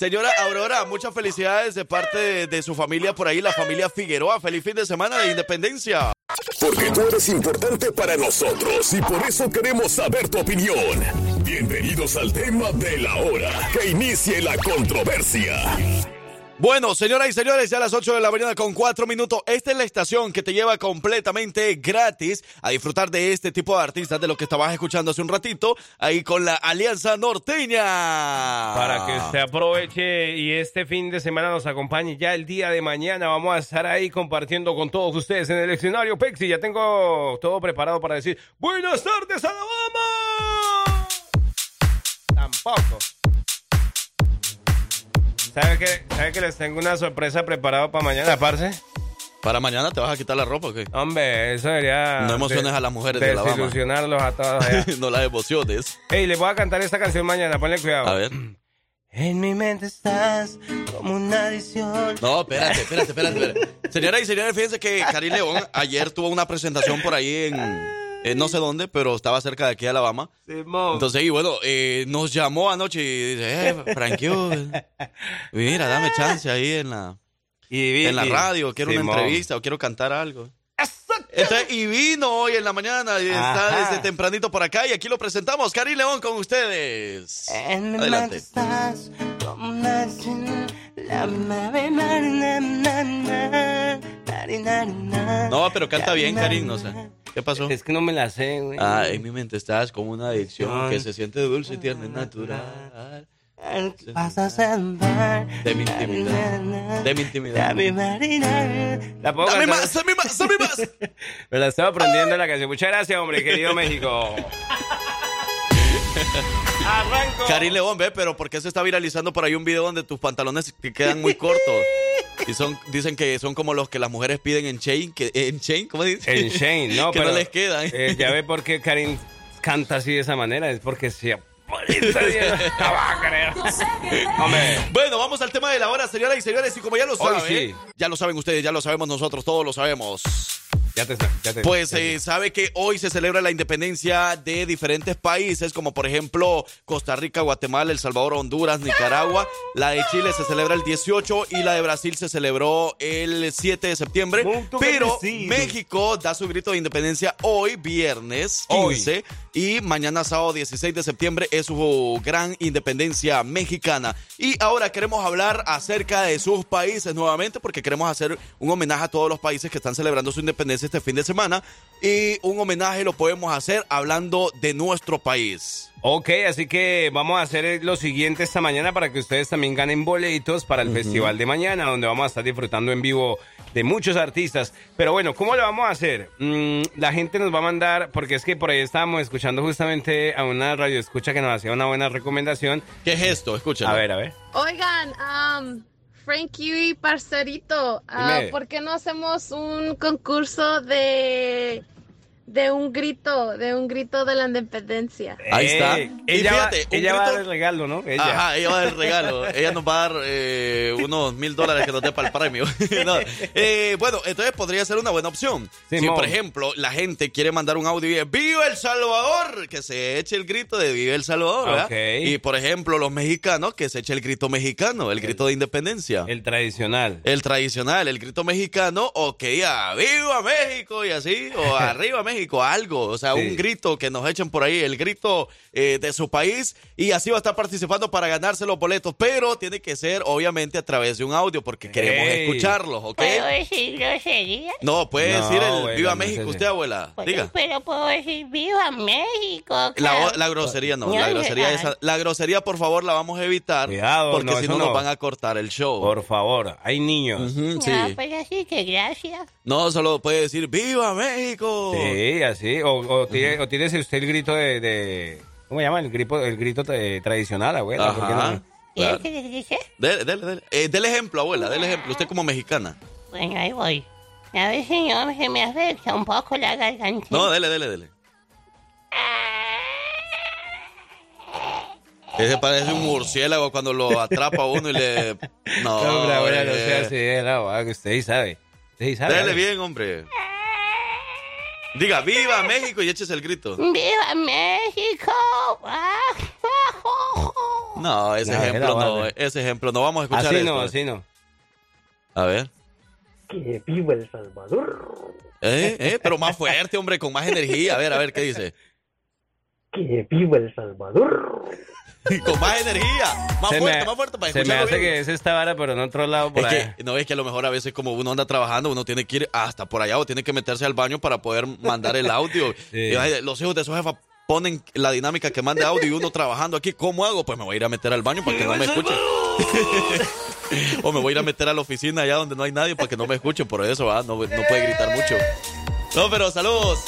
Señora Aurora, muchas felicidades de parte de, de su familia por ahí, la familia Figueroa. Feliz fin de semana de independencia. Porque tú eres importante para nosotros y por eso queremos saber tu opinión. Bienvenidos al tema de la hora. Que inicie la controversia. Bueno, señoras y señores, ya a las 8 de la mañana con 4 minutos. Esta es la estación que te lleva completamente gratis a disfrutar de este tipo de artistas de lo que estabas escuchando hace un ratito, ahí con la Alianza Norteña. Para que usted aproveche y este fin de semana nos acompañe ya el día de mañana. Vamos a estar ahí compartiendo con todos ustedes en el escenario Pexi. Ya tengo todo preparado para decir Buenas tardes, Alabama. Tampoco. ¿Sabe que, ¿Sabe que les tengo una sorpresa preparada para mañana, parce? ¿Para mañana te vas a quitar la ropa o qué? Hombre, eso sería... No emociones de- a las mujeres de Alabama. Desilusionarlos a allá. no las emociones. Ey, les voy a cantar esta canción mañana, ponle cuidado. A ver. En mi mente estás como una adición. No, espérate, espérate, espérate. espérate. Señoras y señores, fíjense que Karim León ayer tuvo una presentación por ahí en, en no sé dónde, pero estaba cerca de aquí de Alabama. Entonces, y bueno, eh, nos llamó anoche y dice, eh, Frank, mira, dame chance ahí en la, Y, en la radio, quiero una Simón. entrevista o quiero cantar algo. Entonces, y vino hoy en la mañana y está Ajá. desde tempranito por acá y aquí lo presentamos. Karim León con ustedes. Adelante. No, pero canta bien, Karim, no sé. ¿Qué pasó? Es que no me la sé, güey. Ah, en mi mente estás como una adicción que se siente dulce y tierna y natural. Vas a sentar. De mi intimidad. De mi intimidad. Dame marina. ¿La puedo Dame cantar? más, dame más, dame más. Me la estaba aprendiendo la canción. Muchas gracias, hombre, querido México. Arranco. Karim León, ve, pero ¿por qué se está viralizando por ahí un video donde tus pantalones te quedan muy cortos? Y son, dicen que son como los que las mujeres piden en Chain, que, en Chain, ¿cómo dice? En Shane, no, que pero no les quedan. eh, ya ve por qué Karim canta así de esa manera. Es porque se. Bueno, vamos al tema de la hora, señoras y señores, y como ya lo saben, sí. ya lo saben ustedes, ya lo sabemos nosotros, todos lo sabemos. Ya te, ya te- Pues eh, sabe que hoy se celebra la independencia de diferentes países, como por ejemplo Costa Rica, Guatemala, El Salvador, Honduras, Nicaragua. La de Chile se celebra el 18 y la de Brasil se celebró el 7 de septiembre. Pero México da su grito de independencia hoy, viernes 15, y mañana sábado 16 de septiembre es su gran independencia mexicana. Y ahora queremos hablar acerca de sus países nuevamente, porque queremos hacer un homenaje a todos los países que están celebrando su independencia este fin de semana. Y un homenaje lo podemos hacer hablando de nuestro país. Ok, así que vamos a hacer lo siguiente esta mañana para que ustedes también ganen boletos para el festival de mañana, donde vamos a estar disfrutando en vivo de muchos artistas. Pero bueno, ¿cómo lo vamos a hacer? Mm, la gente nos va a mandar, porque es que por ahí estábamos escuchando justamente a una radio escucha que nos hacía una buena recomendación. ¿Qué es esto? Escúchalo. A ver, a ver. Oigan, um, Frankie y Parcerito, Dime. ¿por qué no hacemos un concurso de, de un grito, de un grito de la independencia? Ahí está. Eh, ella va, fíjate, un ella va a dar el regalo, ¿no? Ella. Ajá, ella va a dar el regalo. ella nos va a dar eh, unos mil dólares que nos dé para el premio. No, eh, bueno, entonces podría ser una buena opción. Si, por ejemplo, la gente quiere mandar un audio y dice, ¡Viva El Salvador! Que se eche el grito de ¡Viva El Salvador! Y, por ejemplo, los mexicanos, que se eche el grito mexicano, el grito de independencia. El tradicional. El tradicional, el grito mexicano, o que diga ¡Viva México! y así, o ¡Arriba México! Algo, o sea, Sí. un grito que nos echen por ahí, el grito eh, de su país, y así va a estar participando para ganarse los boletos, pero tiene que ser, obviamente, a través de un audio, porque queremos escucharlos, ¿ok? ¿Puedo decir grosería? No, puede No, decir el abuela, ¡Viva no México! usted, abuela, Pues, diga. Pero puedo decir viva México. La, grosería no, No, la grosería, no. esa, la grosería, por favor, la vamos a evitar, Cuidado, porque si no, nos no. van a cortar el show. Por favor, hay niños. Ujú, sí. No, pues así que gracias. No, solo puede decir ¡Viva México! Sí. Sí, así. O, o, tiene, o tienes usted el grito de, de- ¿Cómo se llama? El grito, el grito eh, tradicional, abuela. ¿por qué no? Claro. Dele, dele, dele. Eh, dele ejemplo, abuela, dele ejemplo. Usted como mexicana. Bueno, ahí voy. A ver, señor, se me afecta un poco la garganta. No, dele, dele, dele. Ese parece un murciélago cuando lo atrapa a uno y le... No, No, hombre, abuela, no sea así, de que usted sabe. Usted sabe. Dele bien, hombre. Diga, viva México y échese el grito. ¡Viva México! No, ese No, ejemplo no, vale. ese ejemplo no. Vamos a escuchar Así esto. no, así no. A ver. Que viva El Salvador. Eh, eh, pero más fuerte, hombre, con más energía. A ver, a ver, ¿qué dice? Que viva El Salvador. con más energía. Más Se fuerte, me- más fuerte para Se me hace bien. que es esta vara, pero en otro lado por Es que, no, es que a lo mejor a veces como uno anda trabajando, uno tiene que ir hasta por allá o tiene que meterse al baño para poder mandar el audio. Y, los hijos de su jefa ponen la dinámica que mande audio y uno trabajando aquí. ¿Cómo hago? Pues me voy a ir a meter al baño para que no me escuchen. o me voy a ir a meter a la oficina allá donde no hay nadie para que no me escuchen. Por eso, ¿va? No, no puede gritar mucho. No, pero saludos.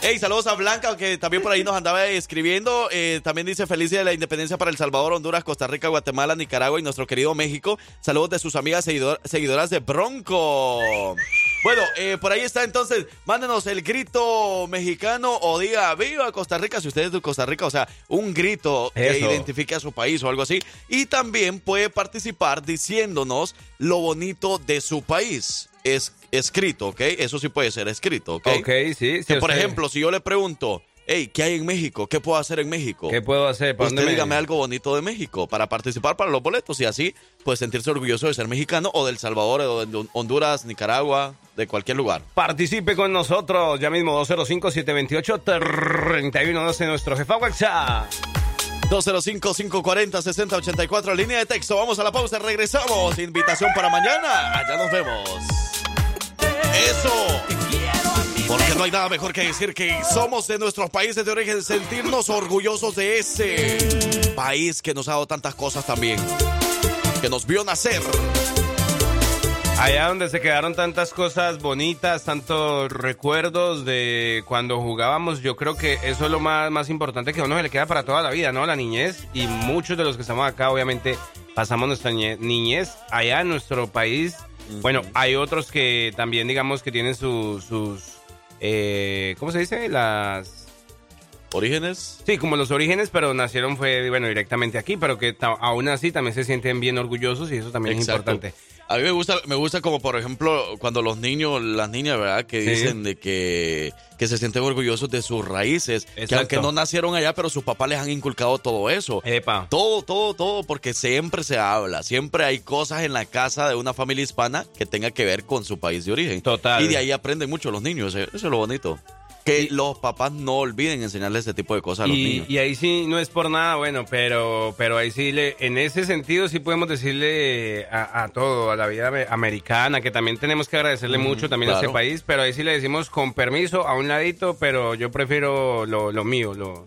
Hey, saludos a Blanca, que también por ahí nos andaba escribiendo. Eh, también dice feliz día de la independencia para El Salvador, Honduras, Costa Rica, Guatemala, Nicaragua y nuestro querido México. Saludos de sus amigas seguidor- seguidoras de Bronco. Bueno, eh, por ahí está entonces. Mándenos el grito mexicano o diga viva Costa Rica si usted es de Costa Rica. O sea, un grito que identifique a su país o algo así. Y también puede participar diciéndonos lo bonito de su país. Es escrito, ¿ok? Eso sí puede ser escrito, ¿ok? Ok, sí. sí, Que, por ejemplo, si yo le pregunto, hey, ¿qué hay en México? ¿Qué puedo hacer en México? ¿Qué puedo hacer? ¿Para Usted dígame algo bonito de México para participar para los boletos y así pues sentirse orgulloso de ser mexicano o del Salvador o de Honduras, Nicaragua, de cualquier lugar. Participe con nosotros ya mismo 205-728-3112 nuestro jefa WhatsApp. 205-540-6084, línea de texto. Vamos a la pausa, regresamos. Invitación para mañana. Allá nos vemos. Eso. Porque no hay nada mejor que decir que somos de nuestros países de origen, sentirnos orgullosos de ese país que nos ha dado tantas cosas también. Que nos vio nacer. Allá donde se quedaron tantas cosas bonitas, tantos recuerdos de cuando jugábamos, yo creo que eso es lo más, más importante que a uno se le queda para toda la vida, ¿no? La niñez. Y muchos de los que estamos acá, obviamente, pasamos nuestra ñe- niñez allá en nuestro país. Bueno, hay otros que también, digamos, que tienen su- sus, eh, ¿cómo se dice? Las... ¿Orígenes? Sí, como los orígenes, pero nacieron fue, bueno, directamente aquí, pero que aún así también se sienten bien orgullosos y eso también Exacto. es importante. A mí me gusta, me gusta como por ejemplo cuando los niños, las niñas, ¿verdad? Que Sí. dicen de que, que se sienten orgullosos de sus raíces, que aunque no nacieron allá, pero sus papás les han inculcado todo eso. Todo, todo, todo, porque siempre se habla, siempre hay cosas en la casa de una familia hispana que tenga que ver con su país de origen. Total. Y de ahí aprenden mucho los niños, eso es lo bonito. Que los papás no olviden enseñarles ese tipo de cosas a los y, niños. y ahí sí no es por nada bueno, pero, pero ahí sí, le, en ese sentido sí podemos decirle a, a todo, a la vida ame- americana, que también tenemos que agradecerle mucho también a ese país, pero ahí sí le decimos con permiso a un ladito, pero yo prefiero lo, lo mío, lo...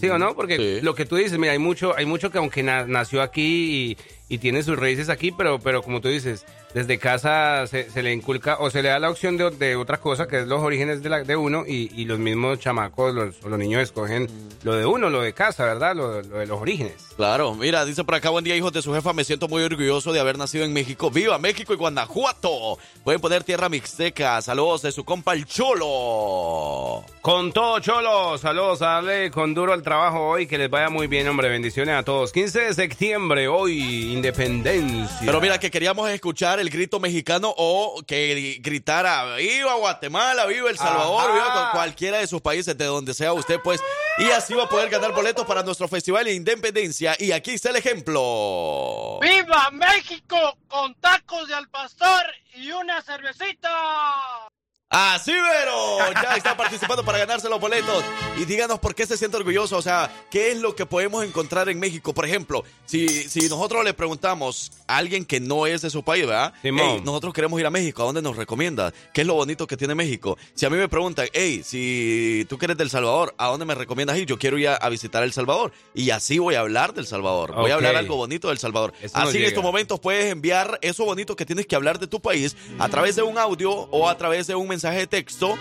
¿Sí o no? Porque lo que tú dices, mira, hay mucho, hay mucho que aunque na- nació aquí y, y tiene sus raíces aquí, pero, pero como tú dices, desde casa se, se le inculca o se le da la opción de, de otra cosa, que es los orígenes de, la, de uno, y, y los mismos chamacos los, o los niños escogen lo de uno, lo de casa, ¿verdad? Lo, lo de los orígenes. Claro, mira, dice por acá, buen día, hijos de su jefa. Me siento muy orgulloso de haber nacido en México. ¡Viva México y Guanajuato! Pueden poner tierra mixteca. Saludos de su compa el Cholo. Con todo, Cholo, saludos a darle con duro al trabajo hoy, que les vaya muy bien, hombre, bendiciones a todos. 15 de septiembre, hoy, independencia. Pero mira, que queríamos escuchar el grito mexicano o que gritara ¡Viva Guatemala! ¡Viva El Salvador! Ajá. ¡Viva cualquiera de sus países, de donde sea usted, pues! Y así va a poder ganar boletos para nuestro Festival de Independencia. Y aquí está el ejemplo. ¡Viva México! Con tacos de al pastor y una cervecita. Así, Vero. Ya está participando para ganarse los boletos. Y díganos por qué se siente orgulloso. O sea, ¿qué es lo que podemos encontrar en México? Por ejemplo, si, si nosotros le preguntamos a alguien que no es de su país, ¿verdad? Hey, nosotros queremos ir a México. ¿A dónde nos recomienda? ¿Qué es lo bonito que tiene México? Si a mí me preguntan, hey, si tú que eres del Salvador, ¿a dónde me recomiendas ir? Yo quiero ir a, a visitar El Salvador. Y así voy a hablar del Salvador. Voy a hablar algo bonito del Salvador. Eso así en estos momentos puedes enviar eso bonito que tienes que hablar de tu país a través de un audio o a través de un mensaje de texto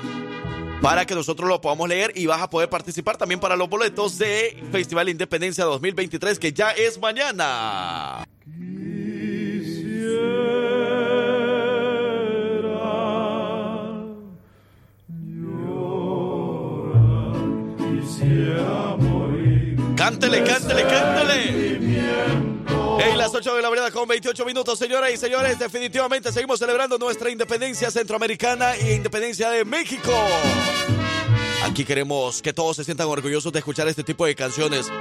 para que nosotros lo podamos leer y vas a poder participar también para los boletos de Festival Independencia 2023 que ya es mañana. Cántele, cántele, cántele. En las 8 de la mañana con 28 minutos, señoras y señores, definitivamente seguimos celebrando nuestra independencia centroamericana e independencia de México. Aquí queremos que todos se sientan orgullosos de escuchar este tipo de canciones.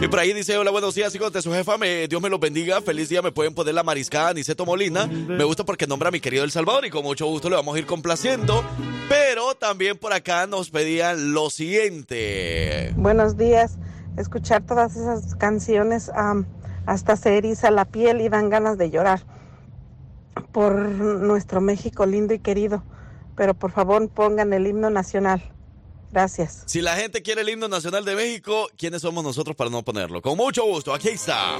Y por ahí dice, hola, buenos días, hijos de su jefa, me- Dios me los bendiga, feliz día, me pueden poner la mariscada Niceto Molina. Me gusta porque nombra a mi querido El Salvador y con mucho gusto le vamos a ir complaciendo. Pero también por acá nos pedían lo siguiente. Buenos días. Escuchar todas esas canciones am, hasta se eriza la piel y dan ganas de llorar por nuestro México lindo y querido. Pero por favor pongan el himno nacional. Gracias. Si la gente quiere el himno nacional de México, ¿quiénes somos nosotros para no ponerlo? Con mucho gusto, aquí está.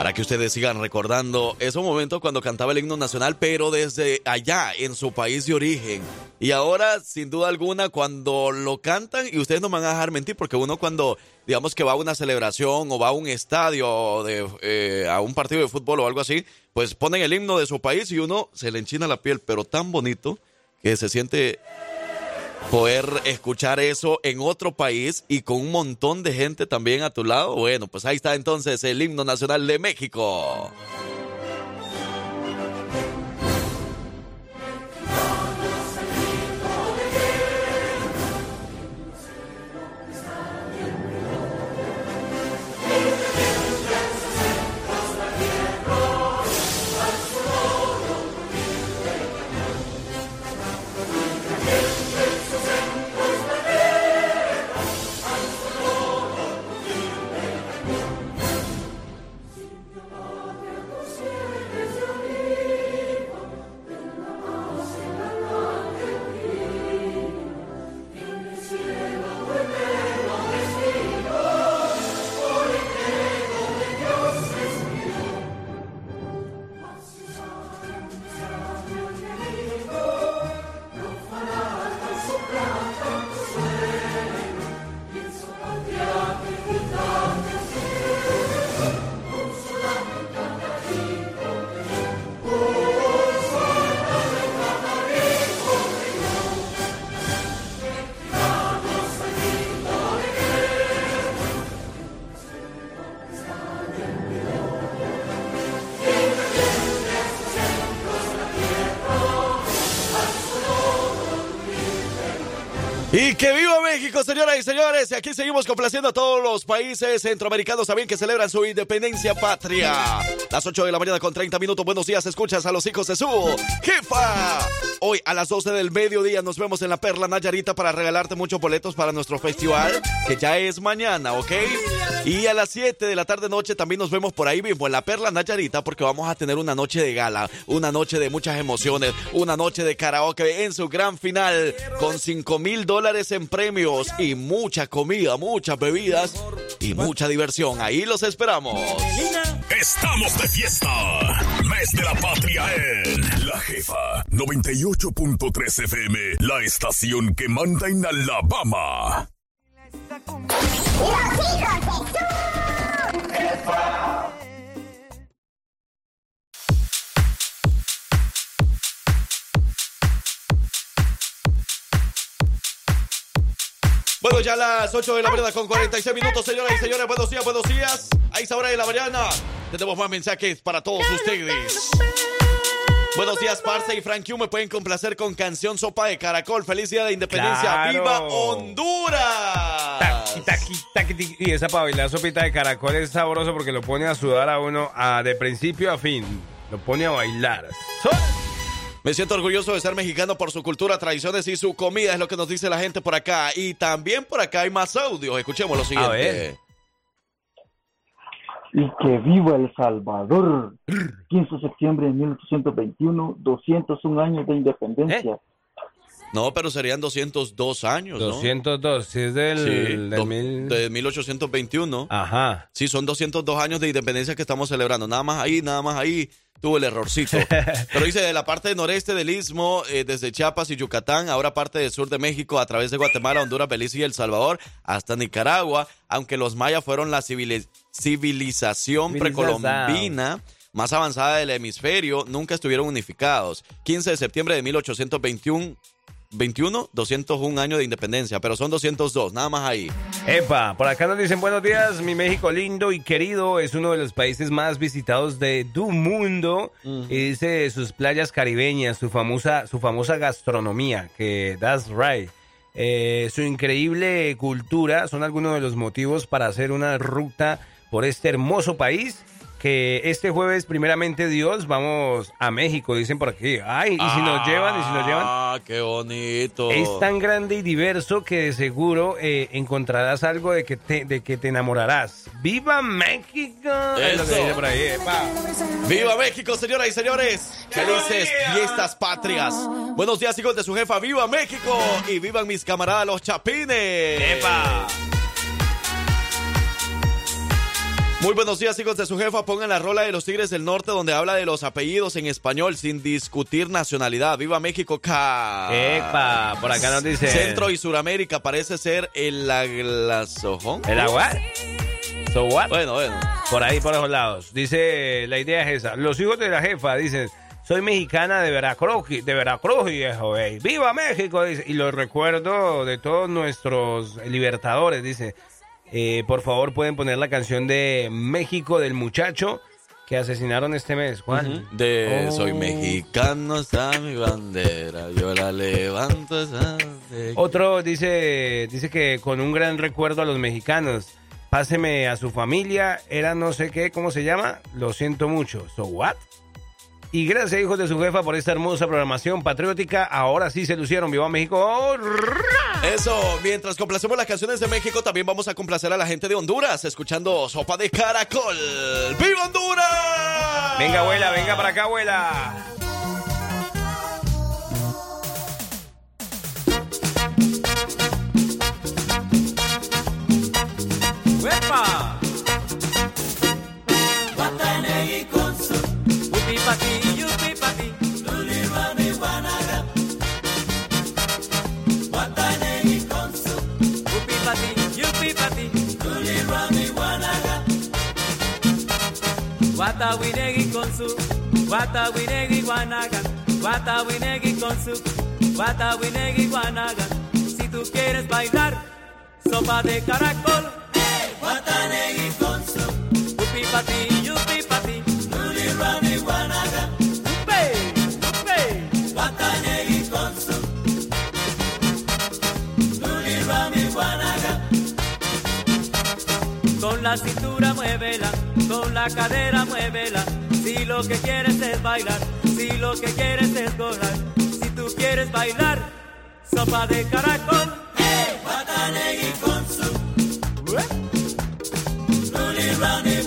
Para que ustedes sigan recordando esos momentos cuando cantaba el himno nacional, pero desde allá, en su país de origen. Y ahora, sin duda alguna, cuando lo cantan, y ustedes no me van a dejar mentir, porque uno cuando, digamos que va a una celebración o va a un estadio, de, eh, a un partido de fútbol o algo así, pues ponen el himno de su país y uno se le enchina la piel, pero tan bonito que se siente poder escuchar eso en otro país y con un montón de gente también a tu lado. Bueno, pues ahí está entonces el himno nacional de México. Que viva México, señoras y señores. Y aquí seguimos complaciendo a todos los países centroamericanos también que celebran su independencia patria. Las 8 de la mañana con 30 minutos. Buenos días, escuchas a los hijos de su jefa. Hoy a las 12 del mediodía nos vemos en la Perla Nayarita para regalarte muchos boletos para nuestro festival, que ya es mañana, ¿ok? Y a las 7 de la tarde noche también nos vemos por ahí mismo en la Perla Nayarita porque vamos a tener una noche de gala, una noche de muchas emociones, una noche de karaoke en su gran final con 5 mil dólares en premios y mucha comida, muchas bebidas y mucha diversión. Ahí los esperamos. Estamos de fiesta. Mes de la patria en La Jefa 98.3 FM, la estación que manda en Alabama. Bueno, ya las 8 de la mañana con 46 minutos, señoras y señores. Buenos días, buenos días. A esa hora de la mañana tenemos más mensajes para todos ustedes. Buenos días, Parce y Frank Q. Me pueden complacer con canción Sopa de Caracol. Feliz día de independencia. Claro. ¡Viva Honduras! Taqui, taqui, taqui, taqui. Y esa para bailar sopita de caracol es sabroso porque lo pone a sudar a uno a- de principio a fin. Lo pone a bailar. Me siento orgulloso de ser mexicano por su cultura, tradiciones y su comida, es lo que nos dice la gente por acá. Y también por acá hay más audios. Escuchemos lo siguiente. ver. Y que viva El Salvador. 15 de septiembre de 1821, 201 años de independencia. No, pero serían 202 años, ¿no? 202, si es del, Sí, del do- mil- de 1821. Ajá. Sí, son 202 años de independencia que estamos celebrando. Nada más ahí, nada más ahí tuvo el errorcito. Pero dice de la parte noreste del istmo, eh, desde Chiapas y Yucatán, ahora parte del sur de México, a través de Guatemala, Honduras, Belice y El Salvador, hasta Nicaragua, aunque los mayas fueron la civili- civilización Civilización. precolombina más avanzada del hemisferio, nunca estuvieron unificados. 15 de septiembre de 1821. 21, 201 años de independencia, pero son 202, nada más ahí. Epa, por acá nos dicen buenos días, mi México lindo y querido es uno de los países más visitados de tu mundo y dice sus playas caribeñas, su famosa, su famosa gastronomía, que that's right. Eh, su increíble cultura son algunos de los motivos para hacer una ruta por este hermoso país. Que este jueves, primeramente Dios, vamos a México, dicen por aquí. Ay, y si nos llevan, y si nos llevan. Ah, qué bonito. Es tan grande y diverso que de seguro eh, encontrarás algo de que te, de que te enamorarás. ¡Viva México! Es lo que Eso. por ahí, epa. ¡Viva México, señoras y señores! ¡Felices fiestas patrias! Buenos días, hijos de su jefa. ¡Viva México! Y vivan mis camaradas los chapines. ¡Epa! Muy buenos días, hijos de su jefa. Pongan la rola de los Tigres del Norte donde habla de los apellidos en español sin discutir nacionalidad. ¡Viva México! ¡Ca! Epa, por acá nos dice- Centro y Suramérica parece ser el aglasojón. ¿El agua? So what? Bueno, bueno. Por ahí, por esos lados. Dice, la idea es esa. Los hijos de la jefa dicen, soy mexicana de Veracruz, de Veracruz, viejo, ey. ¡Viva México! Dice, y lo recuerdo de todos nuestros libertadores, dice. Eh, por favor, pueden poner la canción de México del muchacho que asesinaron este mes. ¿Cuál? De Oh. soy mexicano, está mi bandera, yo la levanto. esa de- Otro dice, dice que con un gran recuerdo a los mexicanos. Páseme a su familia, era no sé qué, ¿cómo se llama? Lo siento mucho. ¿So what? Y gracias, hijos de su jefa, por esta hermosa programación patriótica. Ahora sí se lucieron. ¡Viva México! ¡Oh, Eso, mientras complacemos las canciones de México, también vamos a complacer a la gente de Honduras, escuchando Sopa de Caracol. ¡Viva Honduras! Venga, abuela, venga para acá, abuela. ¡Uepa! Rami guanaga. Guatawinegui con su, guatawinegui guanaga. Guatawinegui con su, guatawinegui guanaga. Si tú quieres bailar, sopa de caracol. Guatanegui con su Upi pati, yupi pati con la cintura muévela Con la cadera muévela. Si lo que quieres es bailar Si lo que quieres es gozar. Si tú quieres bailar Sopa de caracol. Guatanegui con su Luli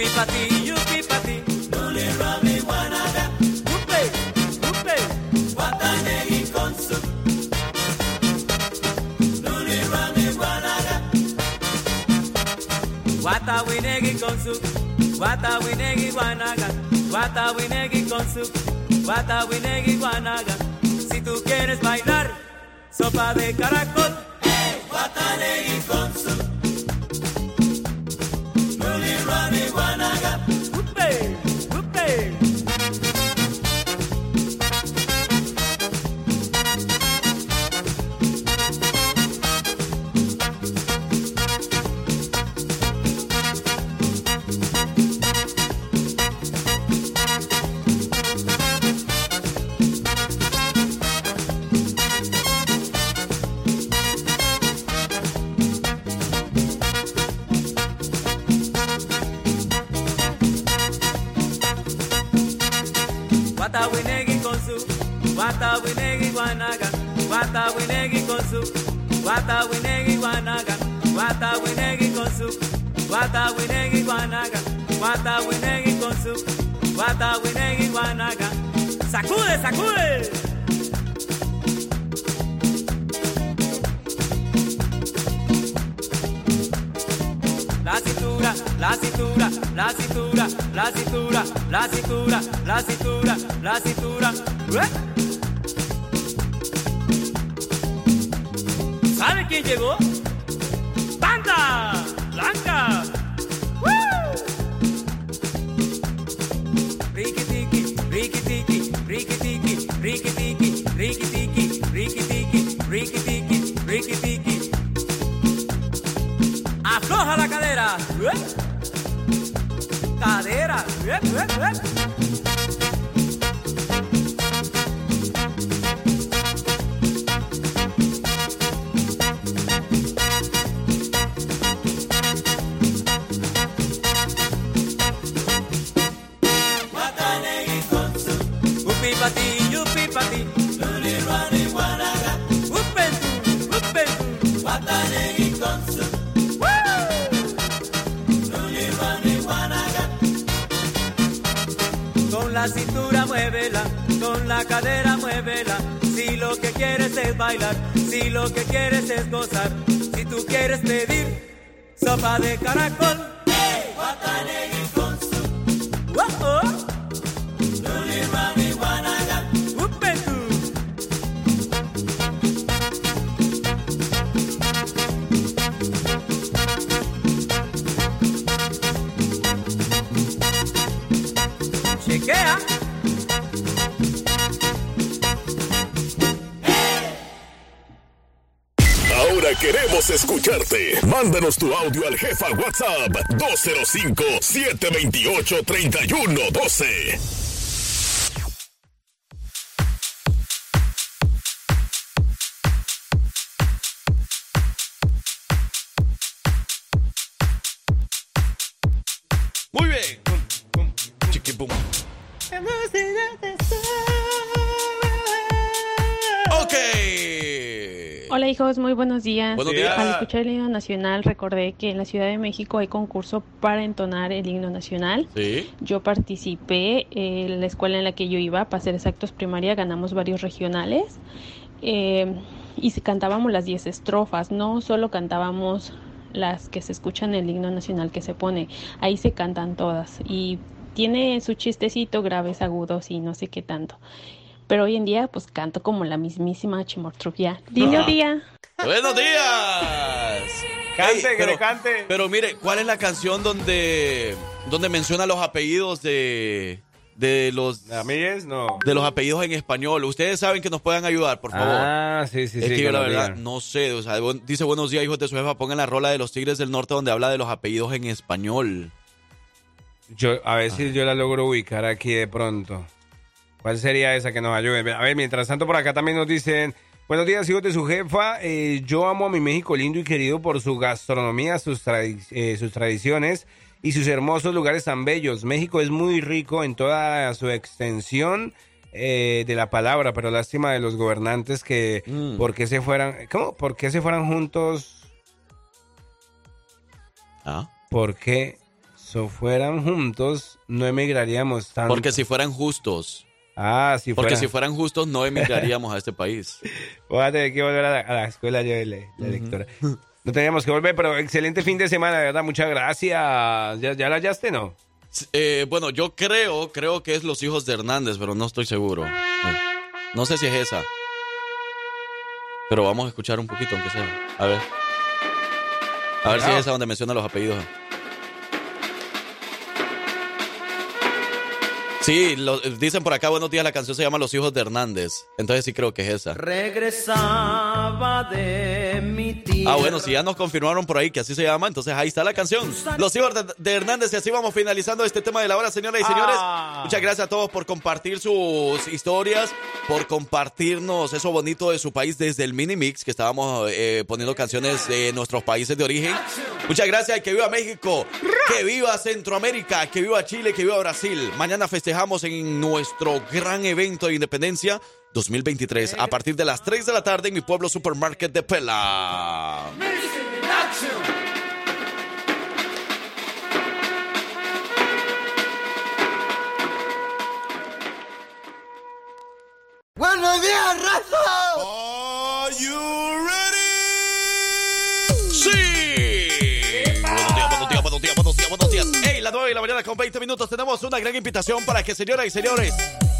Yupi pati Luli Rani Guanaga. Upe, upe Guatanegui con su Luli Rani Guanaga. Guata winegi con su Guata winegi guanaga. Guata winegi con su Guata winegi guanaga. Si tú quieres bailar Sopa de caracol. Guatanegui con su Hey. Winegi con su, wata winegi wanaga, wata winegi con su, wata winegi wanaga. Sacude, sacude. La cintura, la cintura, la cintura, la cintura, la cintura, la cintura, la cintura. ¡Eh! ¿Sabe quién llegó? Afloja la cadera. Cadera. WhatsApp 205 728 3112. Muy buenos días. Buenos días. Al escuchar el himno nacional recordé que en la Ciudad de México hay concurso para entonar el himno nacional. Sí. Yo participé en la escuela en la que yo iba, para ser exactos primaria, ganamos varios regionales eh, y cantábamos las 10 estrofas, no solo cantábamos las que se escuchan en el himno nacional que se pone, ahí se cantan todas y tiene su chistecito, graves, agudos y no sé qué tanto. Pero hoy en día pues canto como la mismísima Chimortrufia. Lindo Ah. día. Buenos días. Cante, que pero, cante. Pero mire, ¿cuál es la canción donde, donde menciona los apellidos de, de los ¿Amigues? No. de los apellidos en español? Ustedes saben que nos puedan ayudar, por favor. Ah, sí, sí, es sí. que yo la verdad no sé, o sea, bu- dice buenos días hijos de su jefa, pongan la rola de los Tigres del Norte donde habla de los apellidos en español. Yo, a ver si yo la logro ubicar aquí de pronto. ¿Cuál sería esa que nos ayude? A ver, mientras tanto por acá también nos dicen, buenos días hijos de su jefa, Eh, yo amo a mi México lindo y querido por su gastronomía, sus, tradi- eh, sus tradiciones y sus hermosos lugares tan bellos. México es muy rico en toda su extensión eh, de la palabra, pero lástima de los gobernantes que, Mm. ¿por qué se fueran, cómo? ¿Por qué se fueran juntos? ¿Ah? ¿Por qué se fueran juntos? No emigraríamos tanto. Porque si fueran justos. Ah, si Porque fuera- si fueran justos no emigraríamos a este país. Voy a tener que volver a la, a la escuela yo la, la lectora. No teníamos que volver, pero excelente fin de semana, de verdad, muchas gracias. ¿Ya, ya la hallaste, no? Eh, bueno, yo creo, creo que es Los Hijos de Hernández, pero no estoy seguro. No, No sé si es esa. Pero vamos a escuchar un poquito, aunque sea. A ver. A ver si es esa donde menciona los apellidos. Sí, lo- dicen por acá, buenos días, la canción se llama Los Hijos de Hernández. Entonces sí creo que es esa. Regresaba de mi tierra. Ah, bueno, si ya nos confirmaron por ahí que así se llama, entonces ahí está la canción. Los hijos de, de Hernández y así vamos finalizando este tema de la hora, señoras y señores. Ah. Muchas gracias a todos por compartir sus historias, por compartirnos eso bonito de su país desde el mini mix que estábamos eh, poniendo canciones de nuestros países de origen. Muchas gracias que viva México, que viva Centroamérica, que viva Chile, que viva Brasil. Mañana festejamos dejamos en nuestro gran evento de independencia 2023 a partir de las 3 de la tarde en mi pueblo supermarket de Pela. ¡Buenos días, raza! Las 9 de la mañana con 20 minutos tenemos una gran invitación para que, señoras y señores,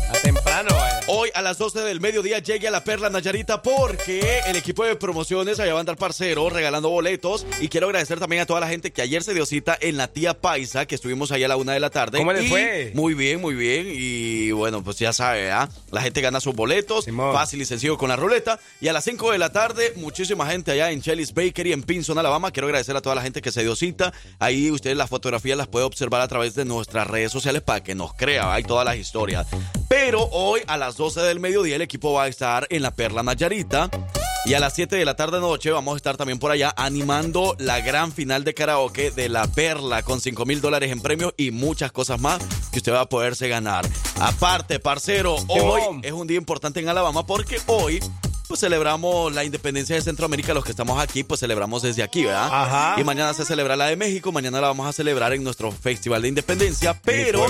A temprano, eh. Hoy a las 12 del mediodía llegue a la Perla Nayarita porque el equipo de promociones allá va a andar parcero regalando boletos y quiero agradecer también a toda la gente que ayer se dio cita en la tía Paisa que estuvimos allá a la una de la tarde. ¿Cómo les fue? Muy bien, muy bien y bueno, pues ya sabe, ¿ah? La gente gana sus boletos, fácil y sencillo con la ruleta y a las 5 de la tarde muchísima gente allá en Chelly's Bakery en Pinson, Alabama. Quiero agradecer a toda la gente que se dio cita. Ahí ustedes las fotografías las pueden observar a través de nuestras redes sociales para que nos crea, hay todas las historias. Pero hoy a las 12 del mediodía el equipo va a estar en la Perla Nayarita. Y a las 7 de la tarde noche vamos a estar también por allá animando la gran final de karaoke de la Perla con 5 mil dólares en premios y muchas cosas más que usted va a poderse ganar. Aparte, parcero, hoy es un día importante en Alabama porque hoy pues celebramos la independencia de Centroamérica, los que estamos aquí, pues celebramos desde aquí, ¿verdad? Ajá. Y mañana se celebra la de México, mañana la vamos a celebrar en nuestro Festival de Independencia, pero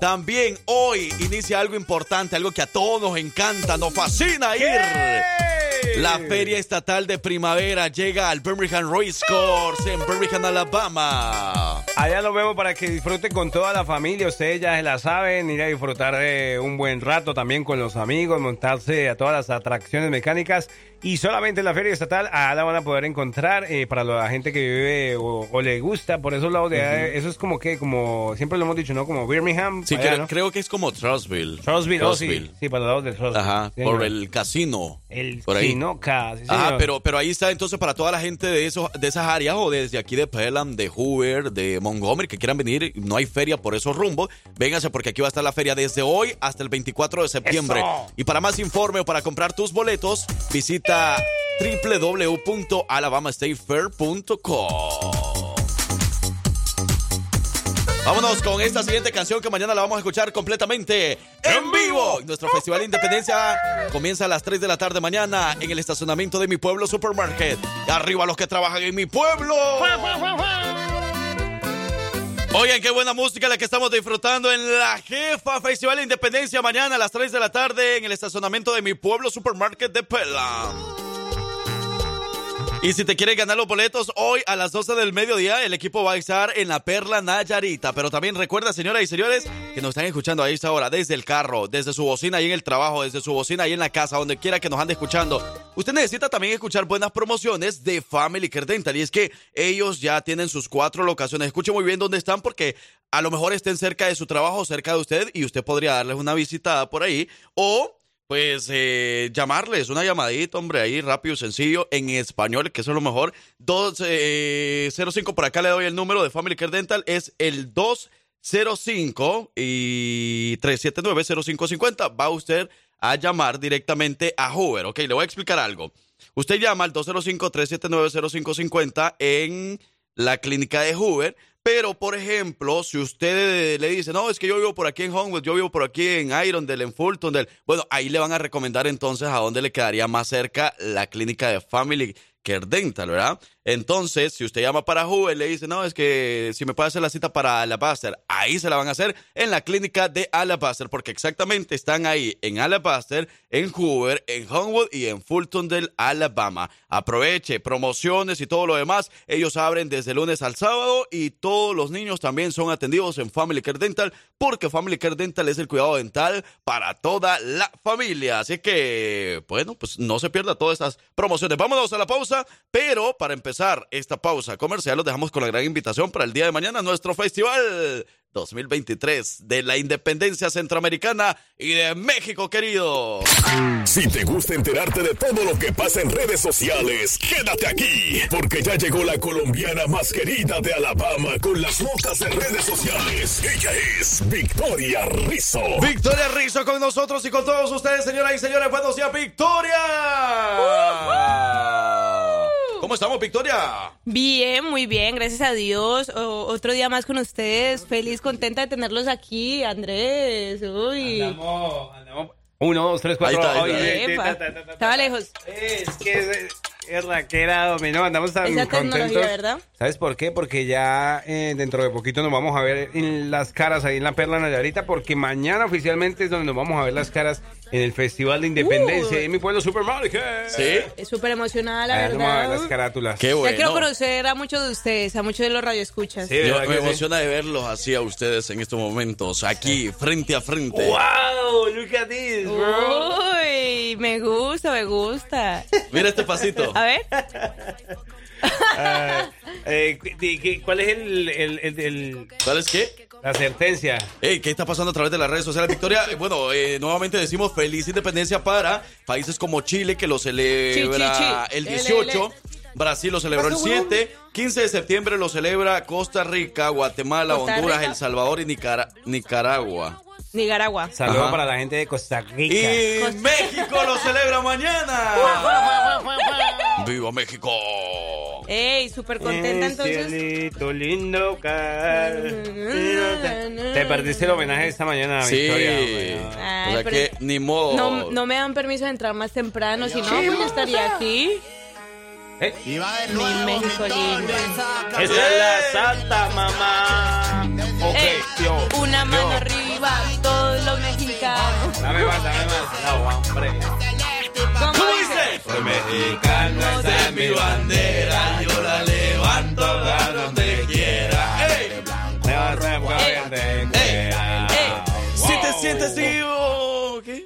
también hoy inicia algo importante, algo que a todos nos encanta, nos fascina ir. La Feria Estatal de Primavera llega al Birmingham Race Course en Birmingham, Alabama. Allá nos vemos para que disfruten con toda la familia. Ustedes ya se la saben, ir a disfrutar de un buen rato también con los amigos, montarse a todas las atracciones mecánicas. Y solamente en la feria estatal allá la van a poder encontrar eh, para la gente que vive o, o le gusta por esos lados de. Eso es como que, como siempre lo hemos dicho, ¿no? Como Birmingham. Sí, allá, creo, ¿no? creo que es como Trustville. Trustville, oh, sí, sí, para los lados de Trustville. Ajá, Sí, por señor. el casino. El por ahí. Sinoca, sí, Ajá, señor. pero, pero ahí está entonces para toda la gente de esos, de esas áreas o desde aquí de Pelham, de Hoover, de Montgomery, que quieran venir, no hay feria por esos rumbos, vénganse porque aquí va a estar la feria desde hoy hasta el 24 de septiembre. ¡Eso! Y para más informe o para comprar tus boletos, visita www.alabamastatefair.com. Vámonos con esta siguiente canción que mañana la vamos a escuchar completamente en vivo. Nuestro Festival de Independencia comienza a las 3 de la tarde mañana en el estacionamiento de mi pueblo Supermarket. Arriba los que trabajan en mi pueblo. Oigan, qué buena música la que estamos disfrutando en la Jefa Festival de Independencia mañana a las 3 de la tarde en el estacionamiento de mi pueblo Supermarket de Pela. Y si te quieres ganar los boletos, hoy a las 12 del mediodía el equipo va a estar en la Perla Nayarita. Pero también recuerda, señoras y señores, que nos están escuchando a esta hora desde el carro, desde su bocina ahí en el trabajo, desde su bocina ahí en la casa, donde quiera que nos ande escuchando. Usted necesita también escuchar buenas promociones de Family Care Dental. Y es que ellos ya tienen sus cuatro locaciones. Escuche muy bien dónde están porque a lo mejor estén cerca de su trabajo, cerca de usted, y usted podría darles una visitada por ahí. O pues eh, llamarles una llamadita, hombre, ahí rápido y sencillo en español, que eso es lo mejor. 205, por acá le doy el número de Family Care Dental, es el 205 y 379-0550. Va usted a llamar directamente a Hoover. Ok, le voy a explicar algo. Usted llama al 205-379-0550 en la clínica de Hoover. Pero, por ejemplo, si usted le dice, no, es que yo vivo por aquí en Homewood, yo vivo por aquí en Irondale, en Fultondale, bueno, ahí le van a recomendar entonces a dónde le quedaría más cerca la clínica de Family Care Dental, ¿verdad? Entonces, si usted llama para Hoover, le dice, no, es que si me puede hacer la cita para Alabaster, ahí se la van a hacer en la clínica de Alabaster, porque exactamente están ahí en Alabaster, en Hoover, en Homewood y en Fultondale, Alabama. Aproveche promociones y todo lo demás. Ellos abren desde lunes al sábado y todos los niños también son atendidos en Family Care Dental, porque Family Care Dental es el cuidado dental para toda la familia. Así que, bueno, pues no se pierda todas estas promociones. Vámonos a la pausa, pero para empezar esta pausa comercial, los dejamos con la gran invitación para el día de mañana, nuestro festival 2023 de la independencia centroamericana y de México, querido. Si te gusta enterarte de todo lo que pasa en redes sociales, quédate aquí, porque ya llegó la colombiana más querida de Alabama con las notas de redes sociales. Ella es Victoria Rizzo. Victoria Rizzo con nosotros y con todos ustedes, señoras y señores. Buenos días, Victoria. ¿Cómo ¿Cómo estamos, Victoria? Bien, muy bien, gracias a Dios. O- otro día más con ustedes. Feliz, contenta de tenerlos aquí, Andrés. Uy. Uno, dos, tres, cuatro. Ahí está, ahí Oye, Epa. ta, ta, ta, ta, Estaba lejos. Es que es, es la que era dominó, andamos tan Esa contentos. ¿verdad? ¿Sabes por qué? Porque ya eh, dentro de poquito nos vamos a ver en las caras ahí en la Perla Nayarita, porque mañana oficialmente es donde nos vamos a ver las caras en el Festival de Independencia en mi pueblo Supermarket. Sí. Es súper emocionada, la Allá nos vamos a ver verdad. las carátulas. Qué Ya bueno. quiero conocer a muchos de ustedes, a muchos de los radioescuchas. Sí, Yo- ¿verdad me sí? emociona de verlos así a ustedes en estos momentos, aquí, frente a frente. ¡Wow! Look at this, bro. Uy, me gusta, me gusta. Mira este pasito. A ver. Ah, eh, ¿qué- qué- ¿Cuál es el, el, el- el- ¿Sabes qué? la sentencia? Hey, ¿qué está pasando a través de las redes sociales, Victoria? Eh, Bueno, eh, nuevamente decimos feliz independencia para países como Chile, que lo celebra Chi, chi, chi. el Ele, 18. ele. Brasil lo celebró el 7. 15 de septiembre lo celebra Costa Rica, Guatemala, Costa Honduras, Rica. El Salvador y Nicara- Nicaragua. Nicaragua. Saludos Ajá. para la gente de Costa Rica. Y México lo celebra mañana. ¡Viva México! Ey, súper contenta Eh, entonces. Cielito lindo, car- Te, te perdiste el homenaje esta mañana, Sí. Victoria. Ay, o sea que ni modo. No, no me dan permiso de entrar más temprano, si no, pues yo estaría aquí. Eh, Mi México lindo. Esa es la santa mamá. Ok, Ey, yo. una yo. mano arriba, todos los mexicanos. Dame más, dame más. No, hombre. ¿Cómo ¿Cómo dice? Soy mexicano, esa es mi bandera. Yo la levanto a donde quiera. ¡Ey! Ey, Si te sientes vivo, ¿qué?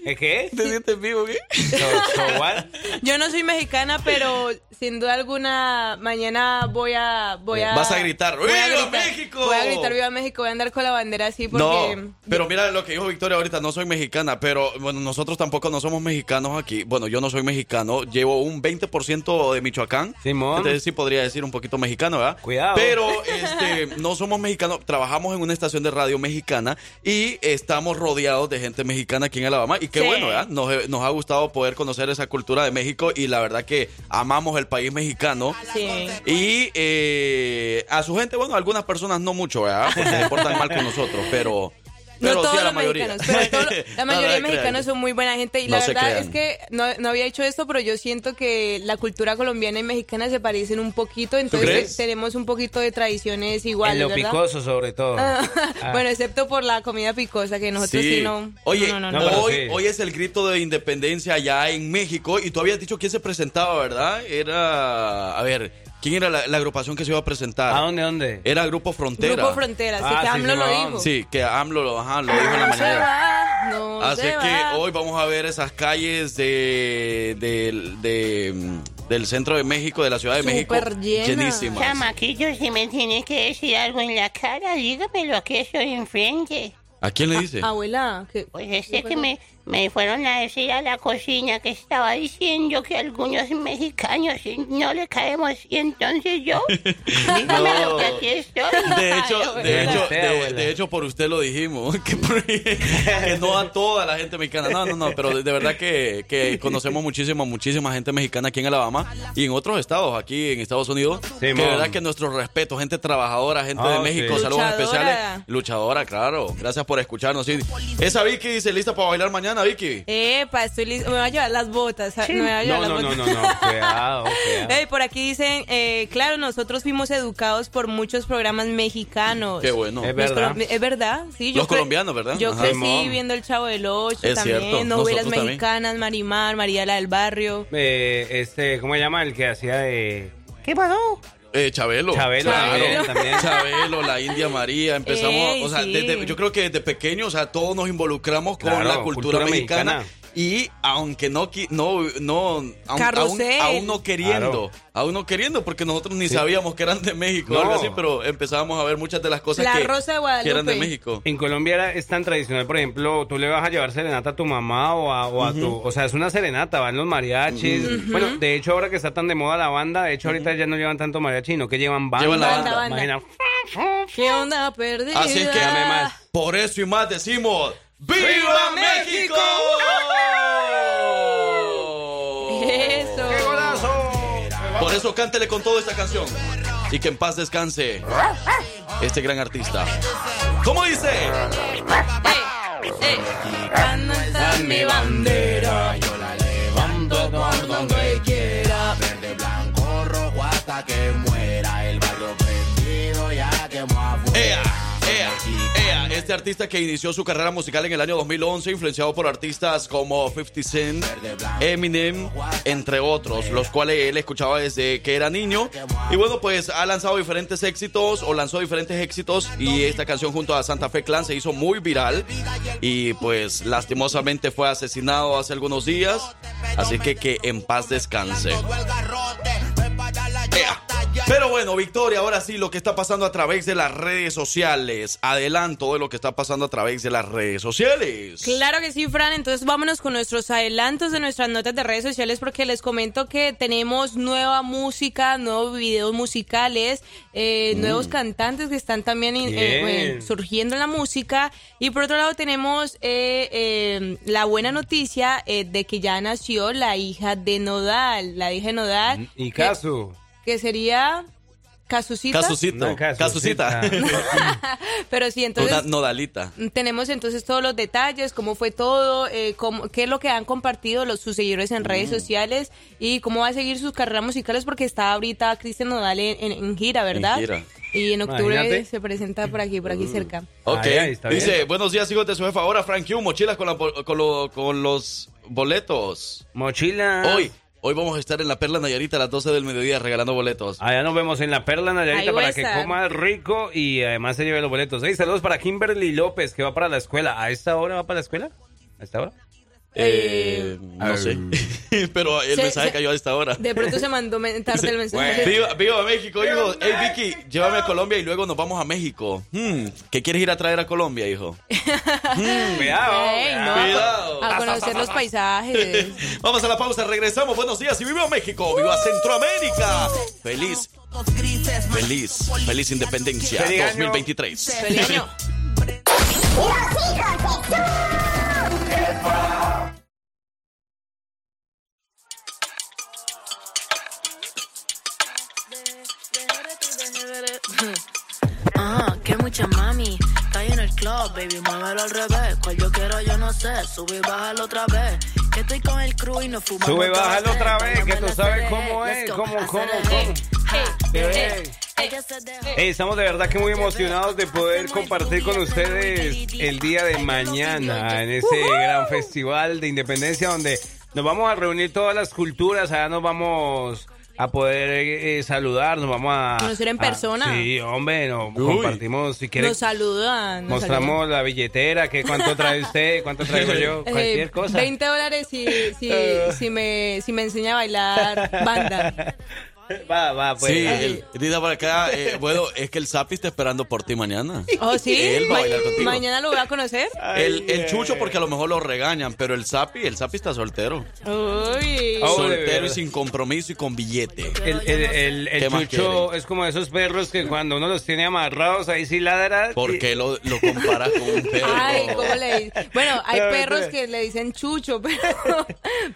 ¿Eh, ¿Qué? ¿Te sientes vivo, qué? So, so what? Yo no soy mexicana, pero sin duda alguna mañana voy a voy a Vas a gritar, voy a ¡Viva gritar- México! Voy a gritar viva México, voy a andar con la bandera así porque No, pero mira lo que dijo Victoria ahorita, no soy mexicana, pero bueno, nosotros tampoco no somos mexicanos aquí. Bueno, yo no soy mexicano, llevo un 20% de Michoacán. Simón. Entonces sí podría decir un poquito mexicano, ¿verdad? Cuidado. Pero este, no somos mexicanos, trabajamos en una estación de radio mexicana y estamos rodeados de gente mexicana aquí en Alabama y qué Sí. bueno, ¿verdad? Nos, nos ha gustado poder conocer esa cultura de México y la verdad que amamos el país mexicano. sí. Y eh, a su gente, bueno, algunas personas no mucho, ¿verdad? Porque se portan mal con nosotros, pero. Pero no sí todos a la los mayoría. mexicanos, pero todo- la mayoría no de mexicanos son muy buena gente y No la verdad crean. es que no, no había hecho esto, pero yo siento que la cultura colombiana y mexicana se parecen un poquito, entonces tenemos un poquito de tradiciones En iguales, lo ¿verdad? picoso, sobre todo. Ah, Ah. Bueno, excepto por la comida picosa que nosotros sí, Sí. no. Oye, no, no, no. No, pero hoy, sí. hoy es el grito de independencia allá en México y tú habías dicho quién se presentaba, ¿verdad? Era, a ver, ¿quién era la, la agrupación que se iba a presentar? ¿A dónde, dónde? Era Grupo Frontera. Grupo Frontera, sí Ah, que sí, AMLO lo dijo. Sí, que AMLO lo, ajá, lo dijo en la No se mañana. va, no Así que va. hoy vamos a ver esas calles de, de- de, del centro de México, de la Ciudad de México, Súper llenas. llenísimas. Chamaquillo, si me tiene que decir algo en la cara, dígamelo, aquí estoy enfrente. ¿A quién le dice? Abuela, que Pues este que me, me fueron a decir a la cocina que estaba diciendo que algunos mexicanos no le caemos y entonces yo, dígamelo que aquí estoy. De hecho, Ay, de, hecho, de, hecho, por usted lo dijimos, que, no a toda la gente mexicana. No, no, no, pero de, de verdad que, que conocemos muchísima, muchísima gente mexicana aquí en Alabama y en otros estados, aquí en Estados Unidos. que de verdad que nuestro respeto, gente trabajadora, gente de Ah, México, sí. saludos Luchadora. especiales. Luchadora, claro. Gracias por escucharnos. sí. Esa Vicky dice, ¿lista para bailar mañana, Vicky? Epa, estoy lista. Me voy a llevar las botas. Me voy a llevar No, las no, no, no, no. Cuidado, por aquí dicen, eh, claro, nosotros fuimos educados por muchos programas mexicanos. Qué bueno. Es verdad. Es verdad, sí. yo Los colombianos, ¿verdad? Yo Ajá. crecí viendo El Chavo del Ocho Es también, cierto, novelas nosotros también. mexicanas, Marimar, María la del Barrio. Eh, este, ¿cómo se llama? El que hacía de... ¿Qué pasó? Eh, Chabelo. Chabelo también, también. Chabelo, la India María, empezamos, Ey, o sea, sí. desde- yo creo que desde pequeños, o sea, todos nos involucramos con Claro, la cultura, cultura mexicana, mexicana. Y aunque no, no, no, aún, aún no queriendo, Claro. aún no queriendo, porque nosotros ni Sí. sabíamos que eran de México o algo así, pero empezábamos a ver muchas de las cosas La que, Rosa de que eran de. México. En Colombia era- es tan tradicional, por ejemplo, tú le vas a llevar serenata a tu mamá o a, o a tu... O sea, es una serenata, van los mariachis. Bueno, de hecho, ahora que está tan de moda la banda, de hecho, ahorita ya no llevan tanto mariachi, sino que llevan banda. Llevan la Banda, banda. Imagina, ¿Qué onda perdida? Así es que, más. por eso y más decimos, ¡Viva México! Eso. Cántele con toda esta canción. Y que en paz descanse este gran artista. ¿Cómo dice? Cuando está mi bandera, yo la levanto por donde quiera. Verde, blanco, rojo hasta que muera. Este artista que inició su carrera musical en el año 2011, influenciado por artistas como 50 Cent, Eminem, entre otros, los cuales él escuchaba desde que era niño. Y bueno, pues ha lanzado diferentes éxitos o lanzó diferentes éxitos y esta canción junto a Santa Fe Clan se hizo muy viral y pues lastimosamente fue asesinado hace algunos días. Así que que en paz descanse. Pero bueno, Victoria, ahora sí, lo que está pasando a través de las redes sociales. Adelanto de lo que está pasando a través de las redes sociales. Claro que sí, Fran. Entonces vámonos con nuestros adelantos de nuestras notas de redes sociales porque les comento que tenemos nueva música, nuevos videos musicales, eh, Mm. nuevos cantantes que están también eh, eh, surgiendo en la música. Y por otro lado tenemos eh, la buena noticia eh, de que ya nació la hija de Nodal, la hija de Nodal. Y que- caso. Que, sería... Casucita. Casucito. No, Casucita. Casucita. Pero sí, entonces... Una nodalita. Tenemos entonces todos los detalles, cómo fue todo, eh, cómo- qué es lo que han compartido los, sus seguidores en redes Mm. sociales y cómo va a seguir sus carreras musicales porque está ahorita Cristian Nodal en, en- en gira, ¿verdad? gira. Y en octubre Imagínate. se presenta por aquí, por aquí cerca. Ok. Ahí, ahí, está Dice, bien. buenos días, hijos de su jefa. Ahora, Frank Q, mochilas con, la con, lo- con los boletos. Mochila. Hoy, hoy vamos a estar en la Perla Nayarita a las 12 del mediodía regalando boletos. Allá nos vemos en la Perla Nayarita para que estar. coma rico y además se lleve los boletos. Hey, saludos para Kimberly López que va para la escuela. ¿A esta hora va para la escuela? ¿A esta hora? Eh, no sé. Pero el Se- mensaje se- cayó a esta hora. De pronto se mandó tarde el mensaje. Viva, viva México, hijo. Hey, Vicky, llévame a Colombia y luego nos vamos a México. Hmm, ¿Qué quieres ir a traer a Colombia, hijo? Hmm, cuidado, no, cuidado. a conocer los paisajes. Vamos a la pausa, regresamos. Buenos días y viva México, viva Centroamérica. Feliz, feliz, feliz independencia Feliz año. 2023. Feliz año. Ah, que mucha mami. Está en el club, baby, muévelo al revés. Cual yo quiero, yo no sé. Sube y bájalo otra vez. Que estoy con el crew y no fumamos. Sube, todo bájalo otra vez, que tú sabes cómo es, cómo, cómo, cómo. hey, Hey. Dejó. Hey, estamos de verdad que muy emocionados de poder compartir con ustedes el día de mañana en ese gran festival de independencia donde nos vamos a reunir todas las culturas, allá nos vamos a poder eh, saludar, nos vamos a... Conocer en a- persona. sí, hombre, nos compartimos, si quiere, Nos saludan. nos mostramos la billetera, que cuánto trae usted, cuánto traigo yo. Eh, cualquier cosa. 20 dólares si, si, si, me, si me enseña a bailar banda. Va, va, pues. Sí, el, Rita por acá, eh, bueno, es que el Zapi está esperando por ti mañana. ¿Oh, sí? Él va a bailar contigo. Mañana lo voy a conocer. El, el Chucho porque a lo mejor lo regañan, pero el Zapi, el Zapi está soltero. Uy. Oh, de soltero y sin compromiso y con billete. El, el, el, el ¿Qué más chucho es como esos perros que cuando uno los tiene amarrados ahí sí ladra. ¿Por qué lo, lo comparas con un perro? Ay, ¿cómo le dices? Bueno, hay perros que le dicen chucho, pero,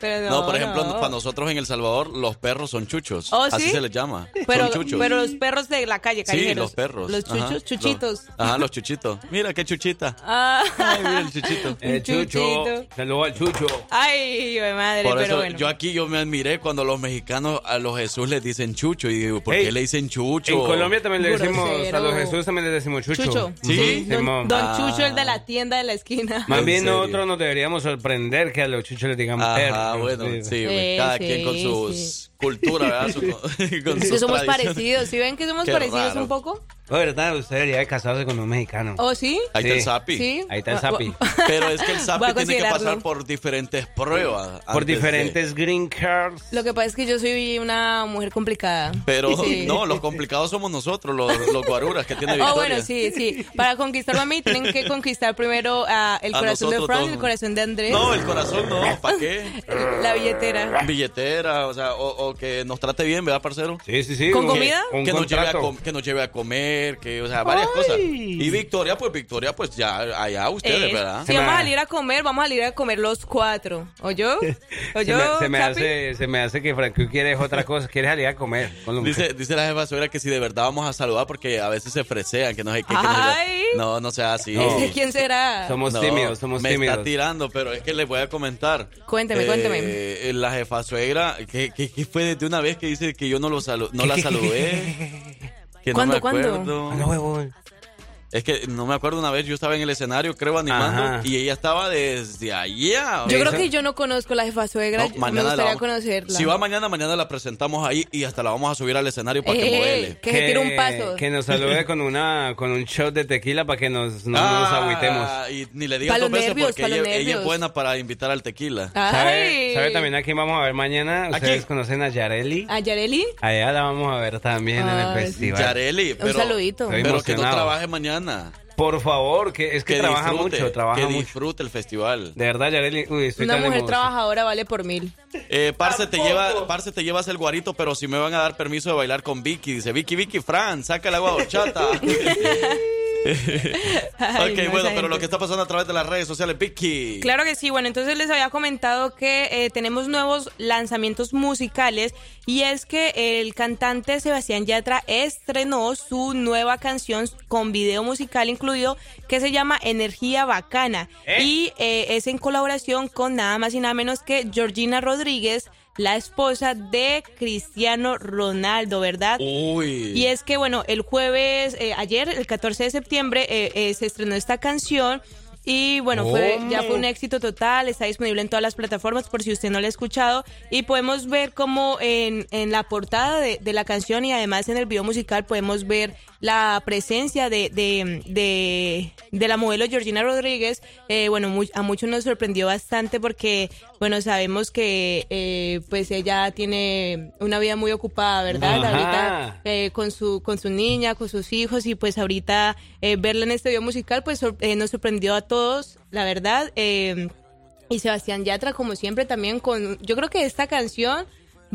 pero no. No, por ejemplo, no. para nosotros en El Salvador, los perros son chuchos. ¿Oh, Así sí? se les llama. Pero, son chuchos. pero los perros de la calle, sí, callejeros. los perros. Los chuchos, Ajá, chuchitos. los- ajá, los chuchitos. Mira qué chuchita. Ah. Ay, mira el chuchito. El chucho. Saludos al chucho. Ay, de madre, Por pero eso bueno. yo aquí yo me admiré cuando los mexicanos a los Jesús les dicen chucho y digo, ¿por qué le dicen chucho? En Colombia también le decimos, Grosero. a los Jesús también le decimos chucho. Chucho. ¿Sí? Don, don Ah. Chucho, el de la tienda de la esquina. Más ¿En bien serio? nosotros nos deberíamos sorprender que a los chuchos les digamos Ajá, perros. bueno, sí, Sí, güey, cada quien con sí, sus sí. culturas, ¿verdad? Su- con sus somos parecidos. ¿Sí ven que somos Qué parecidos raro. un poco? La verdad, usted debería de casarse con un mexicano. ¿Oh, sí? Ahí está el. Zapi. Sí. Ahí está el Ah, Zapi. bu- Pero es que el Zapi tiene que pasar por diferentes pruebas. Por de- diferentes green cards. Lo que pasa es que yo soy una mujer complicada. Pero Sí. no, los complicados somos nosotros, los, los guaruras que tiene Victoria. Oh, bueno, sí, sí. Para conquistarlo a mí tienen que conquistar primero ah, el A corazón de Frank, dos. el corazón de Andrés, No, el corazón no, ¿para qué? la billetera. Billetera, o sea, o, o que nos trate bien, ¿verdad, parcero? Sí, sí, sí. ¿Con un- comida? Un Que nos, lleve a que nos lleve a comer, comer, que, o sea, varias cosas. Y Victoria, pues Victoria, pues ya allá ustedes, Eh, ¿verdad? Si vamos a salir a comer, vamos a salir a comer los cuatro. ¿O yo? ¿O Se me, se me hace, se me hace que Frankie quiere otra cosa, quiere salir a comer. con la mujer. Dice, dice la jefa suegra que si de verdad vamos a saludar porque a veces se fresean, que no sé qué. que no. Ay. no, no sea así. No. ¿Quién será? Somos No, tímidos, somos me tímidos. está tirando, pero es que les voy a comentar. Cuénteme, Eh, cuénteme. La jefa suegra, que, que, que fue desde una vez que dice que yo no, lo salu- no la saludé. Que no me ¿Cuándo, cuándo? no. Es que no me acuerdo una vez, yo estaba en el escenario, creo, animando, Ajá. y ella estaba desde allá. Yo creo que yo no conozco la jefa suegra. no, me mañana la gustaría vamos- conocerla. Si va mañana, mañana la presentamos ahí y hasta la vamos a subir al escenario para que Eh, modele. que se tire un paso. Que nos salude con una con un shot de tequila para que nos, no nos Ah, agüitemos. Y ni le digas dos los veces porque ella, ella es buena para invitar al tequila. ¿Sabe, sabe también a quién vamos a ver mañana? ¿A ¿Ustedes quién? conocen a Yareli? ¿A Yareli? Allá la vamos a ver también en el festival. Yareli, pero, saludito. Estoy pero que no trabaje mañana. Por favor, que es que, Que trabaja mucho, trabaja que mucho. disfrute el festival. De verdad, Yareli, uy, estoy Una mujer trabajadora vale por mil. Eh, parce, te lleva, parce, te llevas el guarito, pero si me van a dar permiso de bailar con Vicky. Dice, Vicky, Vicky, Fran, saca el agua de horchata. Ok, no, bueno, pero lo que está pasando a través de las redes sociales, Vicky. Claro que sí, bueno, entonces les había comentado que eh, tenemos nuevos lanzamientos musicales y es que el cantante Sebastián Yatra estrenó su nueva canción con video musical incluido que se llama Energía Bacana. Y eh, es en colaboración con nada más y nada menos que Georgina Rodríguez, la esposa de Cristiano Ronaldo, ¿verdad? Uy. Y es que, bueno, el jueves, eh, ayer, el 14 de septiembre, eh, eh, se estrenó esta canción. Y bueno, fue, ya fue un éxito total, está disponible en todas las plataformas por si usted no la ha escuchado. Y podemos ver como en, en la portada de, de la canción y además en el video musical podemos ver la presencia de, de, de, de la modelo Georgina Rodríguez. Eh, bueno, a muchos nos sorprendió bastante porque, bueno, sabemos que eh, pues ella tiene una vida muy ocupada, ¿verdad? Ajá. Ahorita eh, con su con su niña, con sus hijos y pues ahorita eh, verla en este video musical pues sor- eh, nos sorprendió a todos, la verdad. y Sebastián Yatra como siempre también con, yo creo que esta canción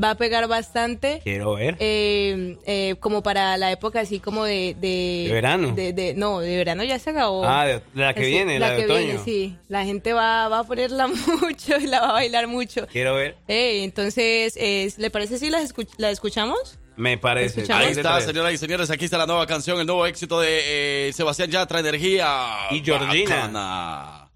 va a pegar bastante. Quiero ver. eh, eh, como para la época así como de... De, ¿De verano? de- de- no, de verano ya se acabó. Ah, de- de la que viene, la de que otoño. viene, sí. La gente va, va a ponerla mucho y la va a bailar mucho. Quiero ver. Eh, entonces, eh, ¿le parece si la, escuch- la escuchamos? Me parece. Escuchamos. Ahí está, señoras y señores, aquí está la nueva canción, el nuevo éxito de eh, Sebastián Yatra, Energía. Y Georgina. Bacana.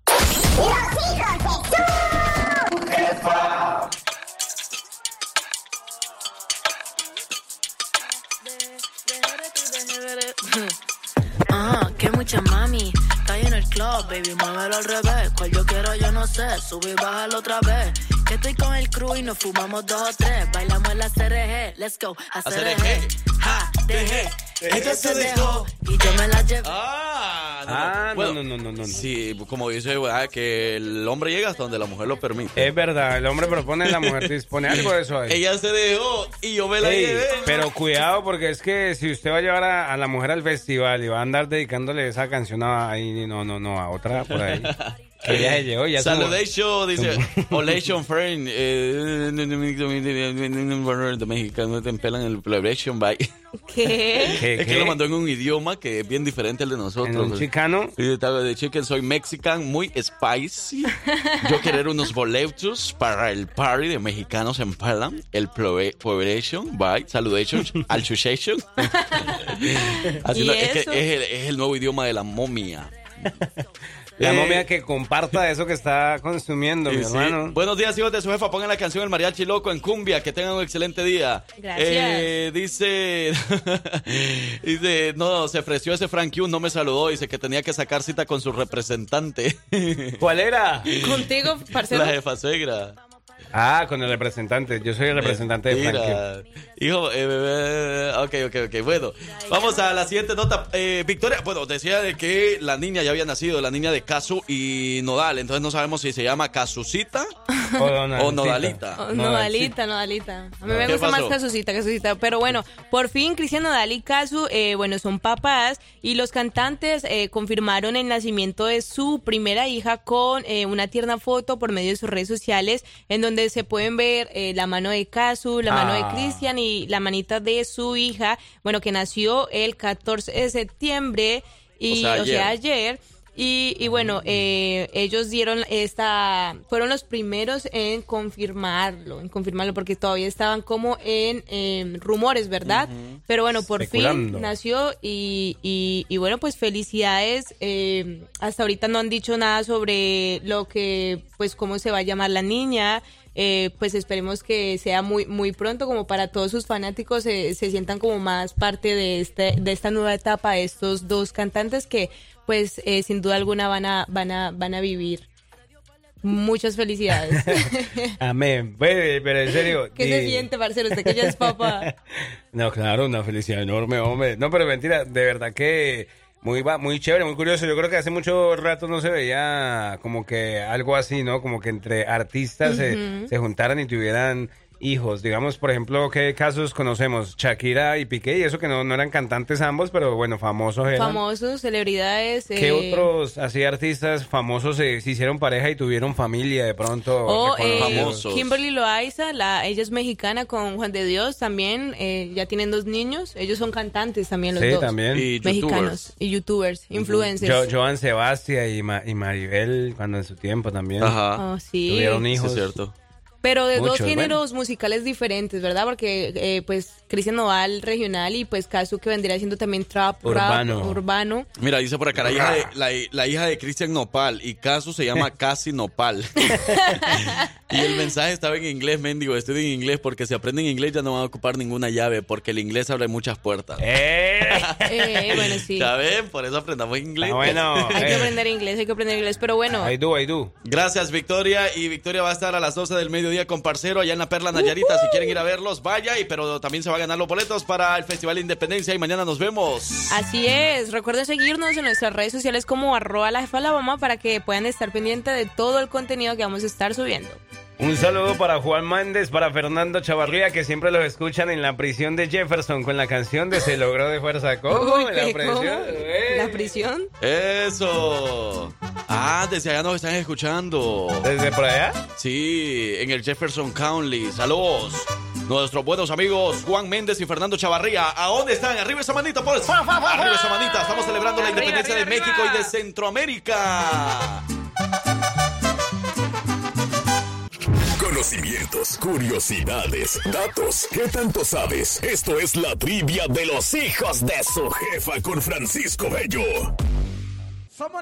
Ah, que mucha mami. Está en el club, baby, muévelo al revés. Cual yo quiero, yo no sé. Sube y bájalo otra vez. Que estoy con el crew y nos fumamos dos o tres. Bailamos en la CRG. Let's go. A CRG. Ja, dejé. Ella se dejó y yo me la llevé. Ah, no, Ah, no, Bueno, no, no, no, no. Sí, como dice, ¿verdad? que el hombre llega hasta donde la mujer lo permite. Es verdad, el hombre propone, la mujer dispone algo de eso. ahí. Ella se dejó y yo me la Ey, llevé. pero cuidado porque es que si usted va a llevar a, a la mujer al festival y va a andar dedicándole esa canción a ahí, no, no, no, a otra por ahí. Que ella se llevó, ya Saludation, dice, Olation friend, eh, de mexicano te empelan el celebration bye. ¿Qué? ¿Qué, Es que lo mandó en un idioma que es bien diferente al de nosotros. ¿En un chicano? De chicken, soy mexican, muy spicy. Yo querer unos boletos para el party de mexicanos en Palam, el celebration bye, saludation, al chuchation. Así ¿Y lo- es que es el nuevo idioma de la momia. La Eh, momia que comparta eso que está consumiendo, mi Sí, hermano. Buenos días, hijos de su jefa. Pongan la canción El Mariachi Loco en Cumbia. Que tengan un excelente día. Gracias. Eh, dice, dice, no, se ofreció ese Frank Q, no me saludó. Dice que tenía que sacar cita con su representante. ¿Cuál era? Contigo, parcero. la jefa suegra. Ah, con el representante. Yo soy el representante de Frankie. Hijo, eh, eh, ok, ok, ok. Bueno, vamos a la siguiente nota. Eh, Victoria, bueno, decía de que la niña ya había nacido, la niña de Casu y Nodal. Entonces no sabemos si se llama Casucita O o Nodalita. Nodalita, Nodalita. A mí me ¿Qué gusta pasó? más Casusita, Casusita. Pero bueno, por fin Cristian Nodal y Casu, eh, bueno, son papás y los cantantes eh, confirmaron el nacimiento de su primera hija con eh, una tierna foto por medio de sus redes sociales en donde donde se pueden ver eh, la mano de Casu, la mano de Ah. Cristian y la manita de su hija, bueno, que nació el 14 de septiembre y, O sea, o sea, ayer. Y, y bueno, eh, ellos dieron esta, fueron los primeros en confirmarlo, en confirmarlo, porque todavía estaban como en em, rumores, ¿verdad? Pero bueno, por fin nació y, y, y bueno, pues felicidades. eh, hasta ahorita no han dicho nada sobre lo que, pues cómo se va a llamar la niña. Eh, pues esperemos que sea muy muy pronto como para todos sus fanáticos se, se sientan como más parte de este de esta nueva etapa de estos dos cantantes que pues eh, sin duda alguna van a van a van a vivir muchas felicidades Amén. Pero en serio. ¿qué se siente Marcelo usted que ya es papá No, claro, una felicidad enorme, hombre. No, pero mentira, de verdad que muy va, muy chévere, muy curioso. Yo creo que hace mucho rato no se veía como que algo así, ¿no? Como que entre artistas se, se juntaran y tuvieran hijos. Digamos, por ejemplo, ¿qué casos conocemos? Shakira y Piqué, y eso que no, no eran cantantes ambos, pero bueno, famosos eran. famosos celebridades ¿Qué eh, otros así artistas famosos se, se hicieron pareja y tuvieron familia de pronto? O eh? Kimberly Loaiza, la, ella es mexicana con Juan de Dios, también eh, ya tienen dos niños. Ellos son cantantes también los Sí, dos. también. Y mexicanos y youtubers, influencers. Jo- Joan Sebastián y, Ma- y Maribel, cuando en su tiempo también. Ajá. Oh, sí. Tuvieron hijos. Sí, es cierto. Pero de dos géneros musicales diferentes, ¿verdad? Porque eh, pues Cristian Nodal regional y pues Casu que vendría siendo también trap, Urbano. rap, urbano. Mira, dice por acá, la hija de, la, la hija de Cristian Nopal y Casu se llama Casi Nopal. y el mensaje estaba en inglés, mendigo, estudien inglés porque si aprenden inglés ya no van a ocupar ninguna llave porque el inglés abre muchas puertas. Eh, bueno, sí. ¿Ya ven? Por eso aprendamos inglés. Ah, bueno, Hay que eh. aprender inglés, hay que aprender inglés, pero bueno. I do, I do. Gracias, Victoria. Y Victoria va a estar a las 12 del mediodía con Parcero allá en la Perla Nayarita. Si quieren ir a verlos, vaya. Y pero también se va a ganar los boletos para el Festival de Independencia. Y mañana nos vemos. Así es, recuerden seguirnos en nuestras redes sociales como arroba la jefa Alabama para que puedan estar pendientes de todo el contenido que vamos a estar subiendo. Un saludo para Juan Méndez, para Fernando Chavarría, que siempre los escuchan en la prisión de Jefferson con la canción de Se logró de fuerza. ¿Cómo? Uy, ¿En la prisión? ¿Cómo? Eh. ¿La prisión? Eso. Ah, desde allá nos están escuchando. ¿Desde por allá? Sí, en el Jefferson County. Saludos. Nuestros buenos amigos Juan Méndez y Fernando Chavarría. ¿A dónde están? Arriba esa manita, pues. Arriba esa manita. Estamos celebrando la Arriba, independencia arriba, de México y de Centroamérica. Conocimientos, curiosidades, datos. ¿Qué tanto sabes? Esto es la trivia de los hijos de su jefa con Francisco Bello.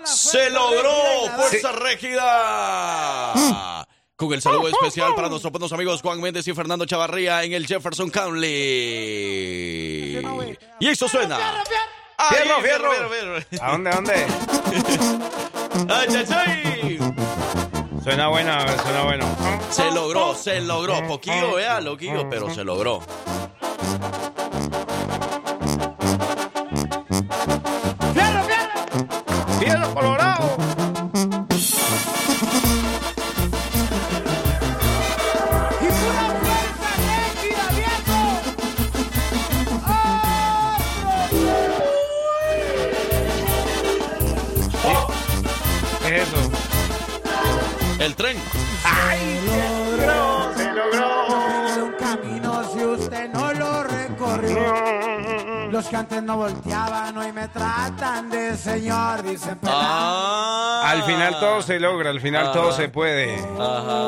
Se logró, Fuerza Régida. Con el saludo especial para nuestros buenos amigos Juan Méndez y Fernando Chavarría en el Jefferson County. Y eso suena. Fierro, fierro. fierro, fierro. ¿A dónde, a dónde? Ay. Suena bueno, suena bueno. Se logró, se logró. Poquillo, vea, loquillo, pero se logró. ¡Fierro colorado! El tren. Se logró, se logró. un camino si usted no lo recorrió. Los que antes no volteaban hoy me tratan de señor, dicen Ah. Al final todo se logra, al final todo se puede. Ajá.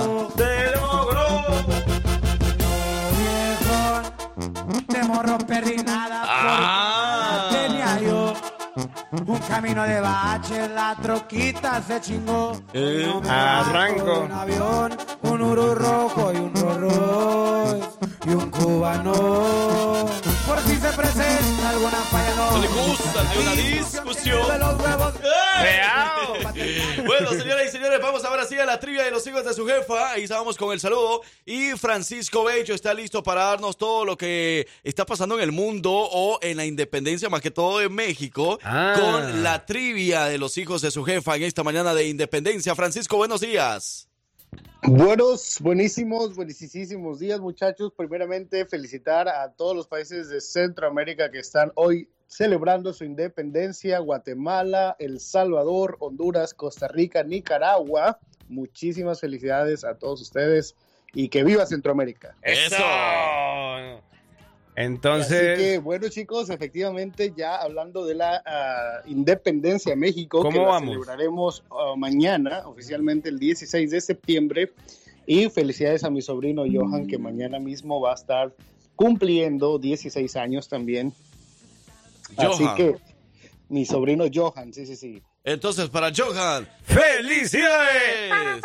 Un camino de baches, la troquita se chingó. Eh. Arranco. Un avión, un uru rojo y un Rolls y un cubano. Por si se presenta alguna falla no. Le gusta de una discusión. De los huevos. Bueno, señoras y señores, vamos ahora sí a la trivia de los hijos de su jefa. Ahí estábamos con el saludo. Y Francisco Bello está listo para darnos todo lo que está pasando en el mundo o en la independencia, más que todo en México, Ah. con la trivia de los hijos de su jefa en esta mañana de independencia. Francisco, buenos días. Buenos, buenísimos, buenísimos días, muchachos. Primeramente, felicitar a todos los países de Centroamérica que están hoy celebrando su independencia: Guatemala, El Salvador, Honduras, Costa Rica, Nicaragua. Muchísimas felicidades a todos ustedes y que viva Centroamérica. Eso. Así Entonces, que, bueno, chicos, efectivamente, ya hablando de la ah, independencia de México, ¿Cómo que la vamos? celebraremos ah, mañana, oficialmente el 16 de septiembre. Y felicidades a mi sobrino Johan, que mañana mismo va a estar cumpliendo 16 años también. Así que, mi sobrino Johan, sí, sí, sí. Entonces, para Johan, ¡felicidades!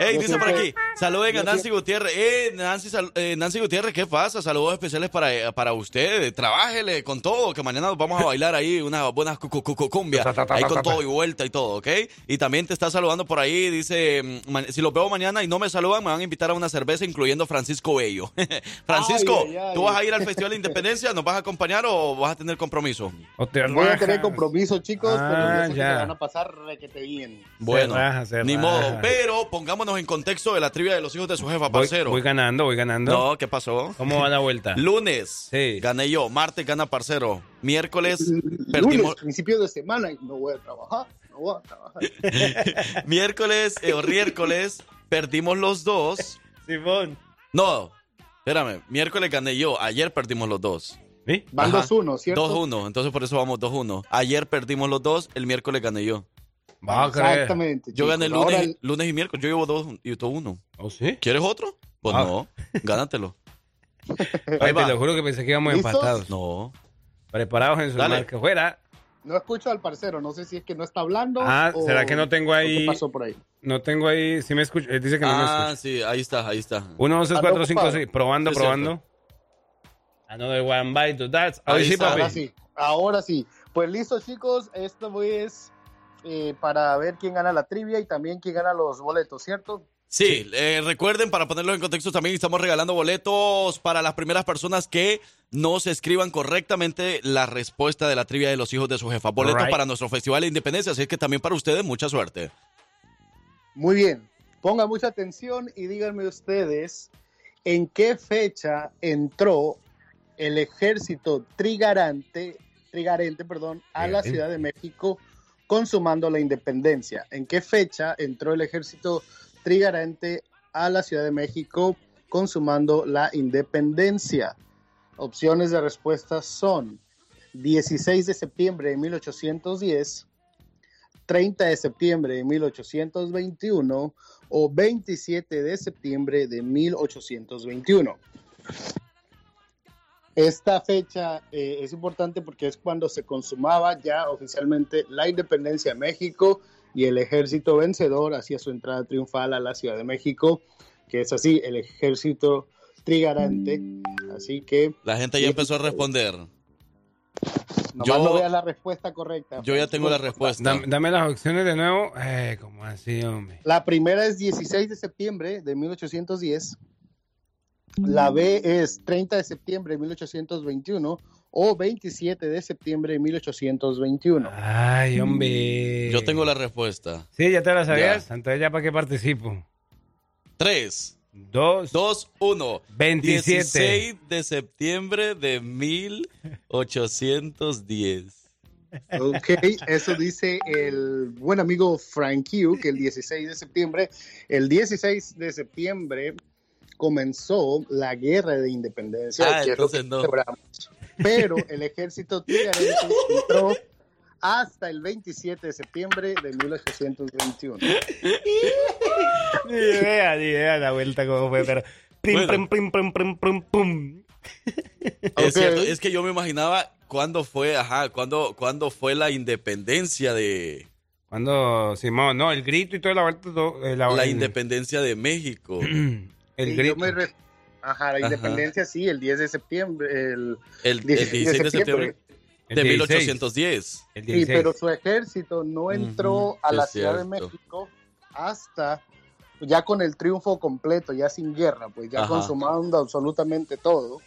Ey, dice por aquí, saluden a Nancy Gutiérrez. Eh, Nancy, sal- eh, Nancy Gutiérrez, ¿qué pasa? Saludos especiales para, eh, para usted. Trabájele con todo, que mañana vamos a bailar ahí unas buenas cu- cu- cu- cumbia. Ahí con todo y vuelta y todo, ¿ok? Y también te está saludando por ahí, dice, mm, si los veo mañana y no me saludan, me van a invitar a una cerveza, incluyendo Francisco Bello. Francisco, Ay, ay, ay. ¿tú vas a ir al Festival de Independencia? ¿Nos vas a acompañar o vas a tener compromiso? O te Voy a tener compromiso, chicos, pero Ah, yo sé que ya. se van a pasar requete bien. Bueno, raja, se ni raja. modo. Pero pongámonos en contexto de la trivia de los hijos de su jefa, parcero. voy ganando, voy ganando. No, ¿qué pasó? ¿Cómo va la vuelta? Lunes Sí. gané yo, martes gana parcero, miércoles Lunes, perdimos, principio de semana, y no voy a trabajar, no voy a trabajar. miércoles eh, o miércoles perdimos los dos. Simón. No, espérame, miércoles gané yo, ayer perdimos los dos. ¿Sí? Van Ajá. 2-1, ¿cierto? 2-1, entonces por eso vamos 2-1. Ayer perdimos los dos, el miércoles gané yo. Va a creer. Exactamente. Yo gané Ahora lunes, el- lunes y miércoles, yo llevo dos y tú uno. ¿Oh, sí? ¿Quieres otro? Pues Ah. no, gánatelo. Ay, va. te lo juro que pensé que íbamos ¿Listos? empatados. No. Preparados en su Dale. marca. Fuera. No escucho al parcero, no sé si es que no está hablando. Ah, o- ¿será que no tengo ahí? ¿Qué pasó por ahí? No tengo ahí. Si me escucha. Él dice que no me Ah, escucha. sí, ahí está, ahí está. 1, 2, 3, 4, 5, ocupado. 6. Probando, Sí, probando. Another one bite to that. Ahí Ahí sí, está. papi. Ahora sí, ahora sí. Pues listo, chicos, esto es eh, para ver quién gana la trivia y también quién gana los boletos, ¿cierto? Sí, eh, recuerden, para ponerlos en contexto, también estamos regalando boletos para las primeras personas que nos escriban correctamente la respuesta de la trivia de los hijos de su jefa. Boletos para nuestro Festival de Independencia, así que también para ustedes, mucha suerte. Muy bien. Pongan mucha atención y díganme ustedes en qué fecha entró el ejército trigarante, trigarente, perdón, a la. Ciudad de México consumando la independencia. ¿En qué fecha entró el ejército trigarante a la Ciudad de México consumando la independencia? Opciones de respuesta son 16 de septiembre de 1810, 30 de septiembre de 1821 o 27 de septiembre de 1821. Esta fecha eh, es importante porque es cuando se consumaba ya oficialmente la independencia de México y el ejército vencedor hacía su entrada triunfal a la Ciudad de México, que es así, el ejército trigarante. Así que La gente ya empezó a responder. nomás Yo- no veas la respuesta correcta. Yo ya tengo la respuesta. Dame, dame las opciones de nuevo. Eh, ¿cómo así, hombre? La primera es 16 de septiembre de 1810. La B es 30 de septiembre de 1821 o 27 de septiembre de 1821. Ay, hombre. Yo tengo la respuesta. Sí, ya te la sabías. Entonces, ¿ya para qué participo? 3, 2, 2, 1. 27. 16 de septiembre de 1810. Ok, eso dice el buen amigo Frank Q, que el 16 de septiembre, el 16 de septiembre comenzó la guerra de independencia, Ah, que entonces no. Pero el ejército trigarante entró hasta el 27 de septiembre de 1821. Ni idea, ni idea la vuelta cómo fue, pero... Prim, Bueno. prim, prim, prim, prim, prim, pum. Es cierto, es que yo me imaginaba cuándo fue, ajá, cuándo, cuándo fue la independencia de Cuando, Simón, no, el grito y toda la vuelta... todo, eh, la, la independencia de México. El grito. yo me re- Ajá, la Ajá. independencia sí, el 10 de septiembre. El... El, el 16 16 de septiembre de 16. 1810. El Sí, 16. pero su ejército no entró Ujú, a sí la Ciudad de cierto. México hasta ya con el triunfo completo, ya sin guerra, pues ya Ajá. consumando absolutamente todo,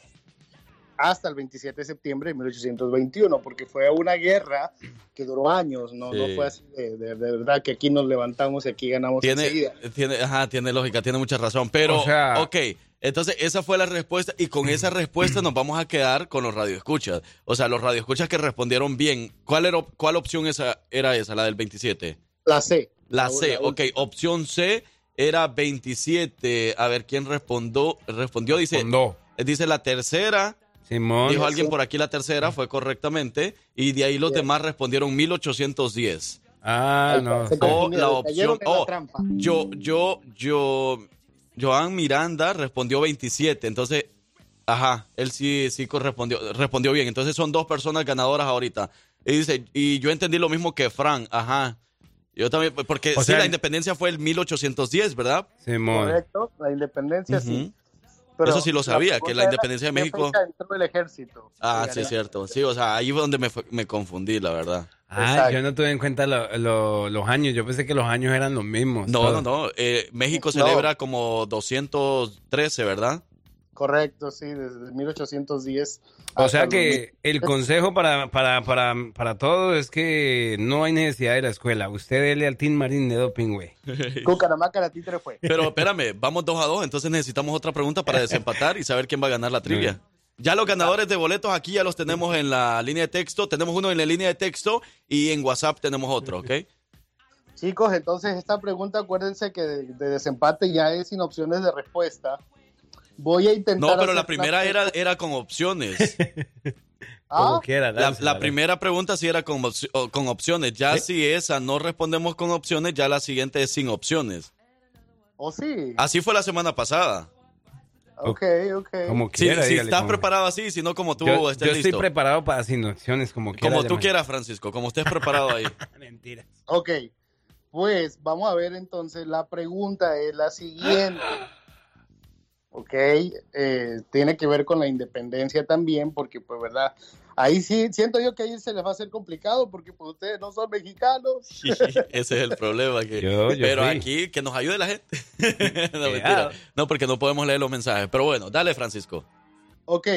hasta el 27 de septiembre de 1821, porque fue una guerra que duró años, no, no fue así de, de- de verdad que aquí nos levantamos y aquí ganamos Tiene, enseguida. tiene, ajá, tiene lógica, tiene mucha razón. Pero, O sea- ok, entonces esa fue la respuesta y con esa respuesta nos vamos a quedar con los radioescuchas. O sea, los radioescuchas que respondieron bien. ¿Cuál, era, cuál opción esa, era esa, la del 27? La C. La La- C, la ok, opción C era 27. A ver quién respondió. Respondió, dice. eh, Dice la tercera. Simón. Dijo alguien por aquí la tercera, fue correctamente. Y de ahí los demás respondieron 1810. Ah, no. O la opción. Oh, yo, yo, yo. Joan Miranda respondió 27. Entonces, ajá, él sí, sí correspondió, respondió bien. Entonces son dos personas ganadoras ahorita. Y dice, y yo entendí lo mismo que Fran, ajá. Yo también, porque O sí, sea, la independencia fue el 1810, ¿verdad? Simón. Correcto, la independencia sí. Ujú. Eso sí lo sabía, que la independencia de ¿qué México... fecha entró el ejército? Ah, sí, es cierto. Sí, o sea, ahí fue donde me, me confundí, la verdad. Ah, yo no tuve en cuenta lo- lo- los años. Yo pensé que los años eran los mismos. No, no, no. eh, México No. celebra como 213, ¿verdad? Correcto, sí, desde 1810. O sea que el consejo para, para, para, para todo es que no hay necesidad de la escuela. Usted dele al Team Marín de doping, güey. 2000. Cucaramanga, la títere fue. Pero espérame, vamos dos a dos, entonces necesitamos otra pregunta para desempatar y saber quién va a ganar la trivia. Ya los ganadores de boletos aquí ya los tenemos en la línea de texto. Tenemos uno en la línea de texto y en WhatsApp tenemos otro, ¿ok? Chicos, entonces esta pregunta, acuérdense que de, de desempate ya es sin opciones de respuesta. Voy a intentar. No, pero la primera era, era con opciones. Ah, quiera, La, la primera pregunta sí era con, con opciones. Ya si esa no respondemos con opciones, ya la siguiente es sin opciones. ¿O sí? Así fue la semana pasada. Ok, ok. Como quiera, si dígale, estás como- preparado así, si no como tú Yo, estés yo estoy preparado para sin opciones, como quiera. Como tú quieras, Francisco, como estés preparado ahí. Mentira. Ok, pues vamos a ver entonces, la pregunta es la siguiente. Ok, eh, tiene que ver con la independencia también, porque pues verdad, ahí sí, siento yo que ahí se les va a hacer complicado, porque pues ustedes no son mexicanos. Ese es el problema. Que, Yo- yo pero fui. aquí, que nos ayude la gente. no, mentira. No, porque no podemos leer los mensajes. Pero bueno, dale, Francisco. Ok,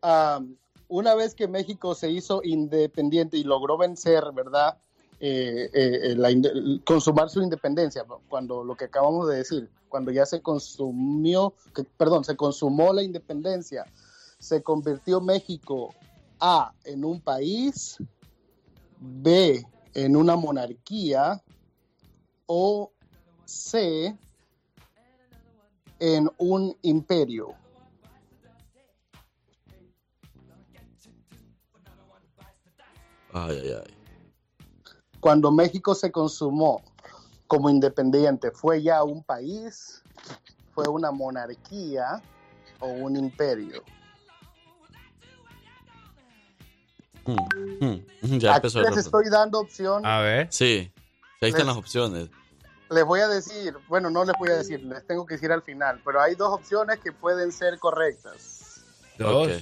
am, una vez que México se hizo independiente y logró vencer, ¿verdad? Eh, eh, consumar su independencia, cuando lo que acabamos de decir, cuando ya se consumió, perdón, se consumó la independencia, se convirtió México A en un país, B en una monarquía o C en un imperio. Ay, ay, ay. Cuando México se consumó como independiente, ¿fue ya un país? ¿Fue una monarquía o un imperio? Mm, mm, Ya Aquí empezó el les estoy dando opción. A ver. Sí, ahí están Les- las opciones. Les voy a decir, bueno, no les voy a decir, les tengo que decir al final, pero hay dos opciones que pueden ser correctas. Dos.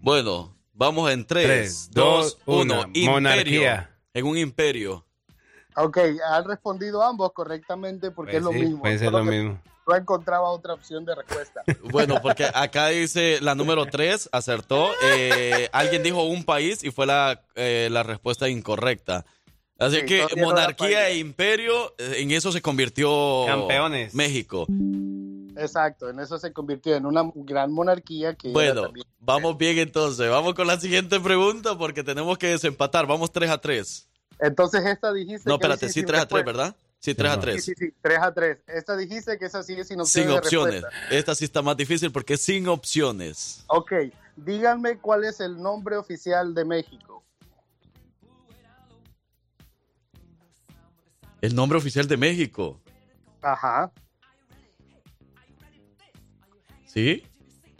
Bueno, vamos en 3, Tres, 2, dos, 1. una. Monarquía. En un imperio. Ok, han respondido ambos correctamente porque es lo Pues sí, mismo. Puede ser lo mismo. No encontraba otra opción de respuesta. Bueno, porque acá dice la número 3, acertó. Eh, alguien dijo un país y fue la, eh, la respuesta incorrecta. Así Sí, que monarquía e imperio, eh, en eso se convirtió Campeones. México. Exacto, en eso se convirtió en una gran monarquía que Bueno, también- vamos bien entonces. Vamos con la siguiente pregunta porque tenemos que desempatar. Vamos 3 a 3. Entonces esta dijiste No, espérate, sí sin 3 a 3, respuesta. ¿verdad? Sí, 3 a Sí, 3. sí, sí, 3 a 3. Esta dijiste que esa sí es sin opciones. Sin de opciones. respuesta. Esta sí está más difícil porque es sin opciones. Ok, díganme cuál es el nombre oficial de México. El nombre oficial de México. Ajá. ¿Sí?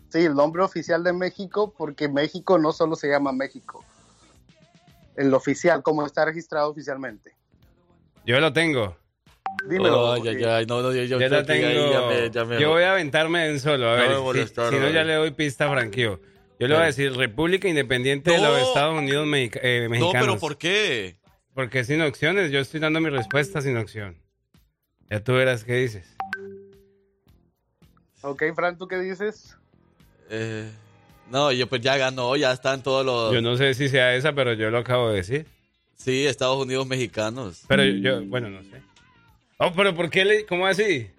Sí, el nombre oficial de México, porque México no solo se llama México. El oficial, como está registrado oficialmente. Yo lo tengo. Dímelo. Ay, ay, ay, no, no, yo, yo ahí tengo. ya me- ya me- Yo voy a aventarme en solo. A No ver, me si- molestaron, si, no, ya le doy pista a Franquillo. Yo le voy a decir República Independiente de los Estados Unidos Mexica- eh, No, Mexicanos. pero ¿por qué? Porque sin opciones. Yo estoy dando mi respuesta sin opción. Ya tú verás qué dices. Ok, Fran, ¿tú qué dices? Eh, no, yo pues ya ganó, ya están todos los... Yo no sé si sea esa, pero yo lo acabo de decir. Sí, Estados Unidos mexicanos. Pero yo, bueno, no sé. Oh, pero ¿por qué le, cómo así?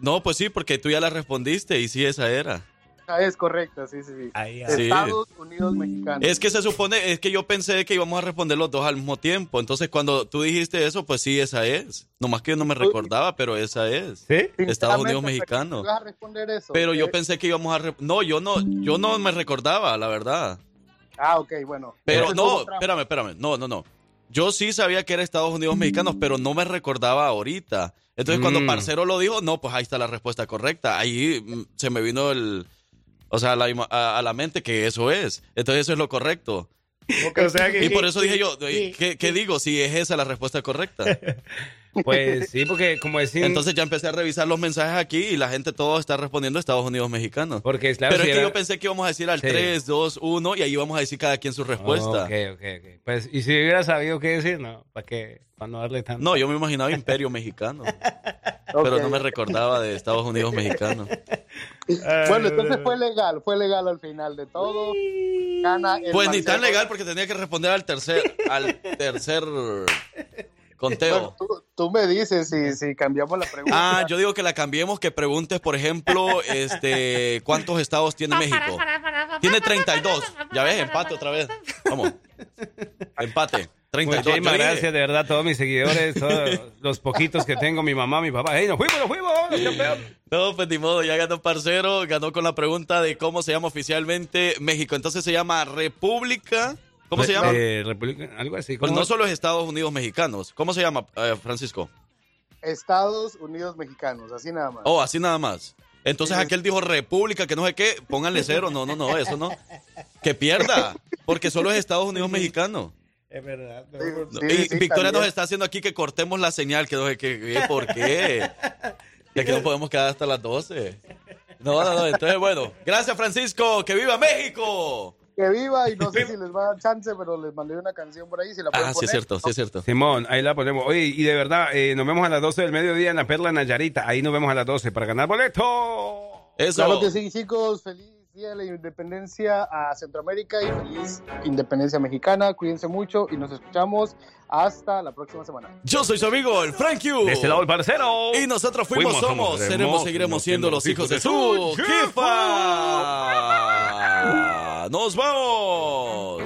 No, pues sí, porque tú ya la respondiste y sí, esa era. Ah, es correcta, sí, sí, sí. Sí. Estados Unidos Mexicanos. Es que se supone, es que yo pensé que íbamos a responder los dos al mismo tiempo. Entonces, cuando tú dijiste eso, pues sí, esa es. Nomás que yo no me recordaba, pero esa es. ¿Sí? Estados Unidos Sinceramente, Mexicano. ¿tú vas a responder eso? Pero yo pensé que íbamos a... No, yo no, yo no me recordaba, la verdad. Ah, ok, bueno. Pero Entonces, no, espérame, espérame. No, no, no. Yo sí sabía que era Estados Unidos Mexicanos, pero no me recordaba ahorita. Entonces, cuando Mm. Parcero lo dijo, no, pues ahí está la respuesta correcta. Ahí mm, se me vino el... O sea, a la, a, a la mente que eso es. Entonces, eso es lo correcto. O sea que- Y por eso dije yo, ¿qué, qué digo? Si es esa la respuesta correcta. Pues sí, porque como decir... Entonces ya empecé a revisar los mensajes aquí y la gente todo está respondiendo Estados Unidos Mexicanos. Porque claro, Pero si es que era- yo pensé que íbamos a decir al Sí. 3, 2, 1 y ahí íbamos a decir cada quien su respuesta. Ok, ok, ok. Pues, y si hubiera sabido qué decir, no, ¿para qué? Para no darle tanto. No, yo me imaginaba Imperio Mexicano. Pero no me recordaba de Estados Unidos Mexicanos. Bueno, entonces fue legal, fue legal al final de todo. Gana el Pues ni tan legal porque tenía que responder al tercer, al tercer conteo. Bueno, tú, tú me dices si, si cambiamos la pregunta. Ah, yo digo que la cambiemos, que preguntes, por ejemplo, este, ¿cuántos estados tiene México? Tiene 32. Ya ves, empate otra vez. Vamos. Empate. 32. Muchísimas gracias, de verdad, a todos mis seguidores, todos los poquitos que tengo, mi mamá, mi papá. ¡Ey, nos fuimos, nos fuimos! ¡Los campeones! No, pues ni modo, ya ganó parcero, ganó con la pregunta de cómo se llama oficialmente México. Entonces se llama República. ¿Cómo se llama? Eh, República, algo así. Pues no solo es Estados Unidos mexicanos. ¿Cómo se llama, eh, Francisco? Estados Unidos Mexicanos, así nada más. Oh, así nada más. Entonces aquel dijo República, que no sé qué, pónganle cero. No, no, no, eso no. Que pierda, porque solo es Estados Unidos mexicanos. Es verdad. No, Sí, y sí, Victoria también. nos está haciendo aquí que cortemos la señal, que no sé qué, qué, ¿por qué? Ya que no podemos quedar hasta las 12. No, no, no, entonces bueno. Gracias, Francisco, que viva México. Que viva y no sé si les va a dar chance, pero les mandé una canción por ahí, si la pueden Ah, sí poner. es cierto, sí es cierto. Simón, ahí la ponemos. Oye, y de verdad, eh, nos vemos a las 12 del mediodía en la Perla Nayarita. Ahí nos vemos a las 12 para ganar boleto. Eso. Claro que sí, chicos. Feliz Día de la Independencia a Centroamérica y feliz Independencia Mexicana. Cuídense mucho y nos escuchamos hasta la próxima semana. Yo soy su amigo, el Frank Q. De este lado el parcero. Y nosotros fuimos, Fuimos, somos, somos, seremos, seguiremos siendo los hijos de su jefa. Nos vamos.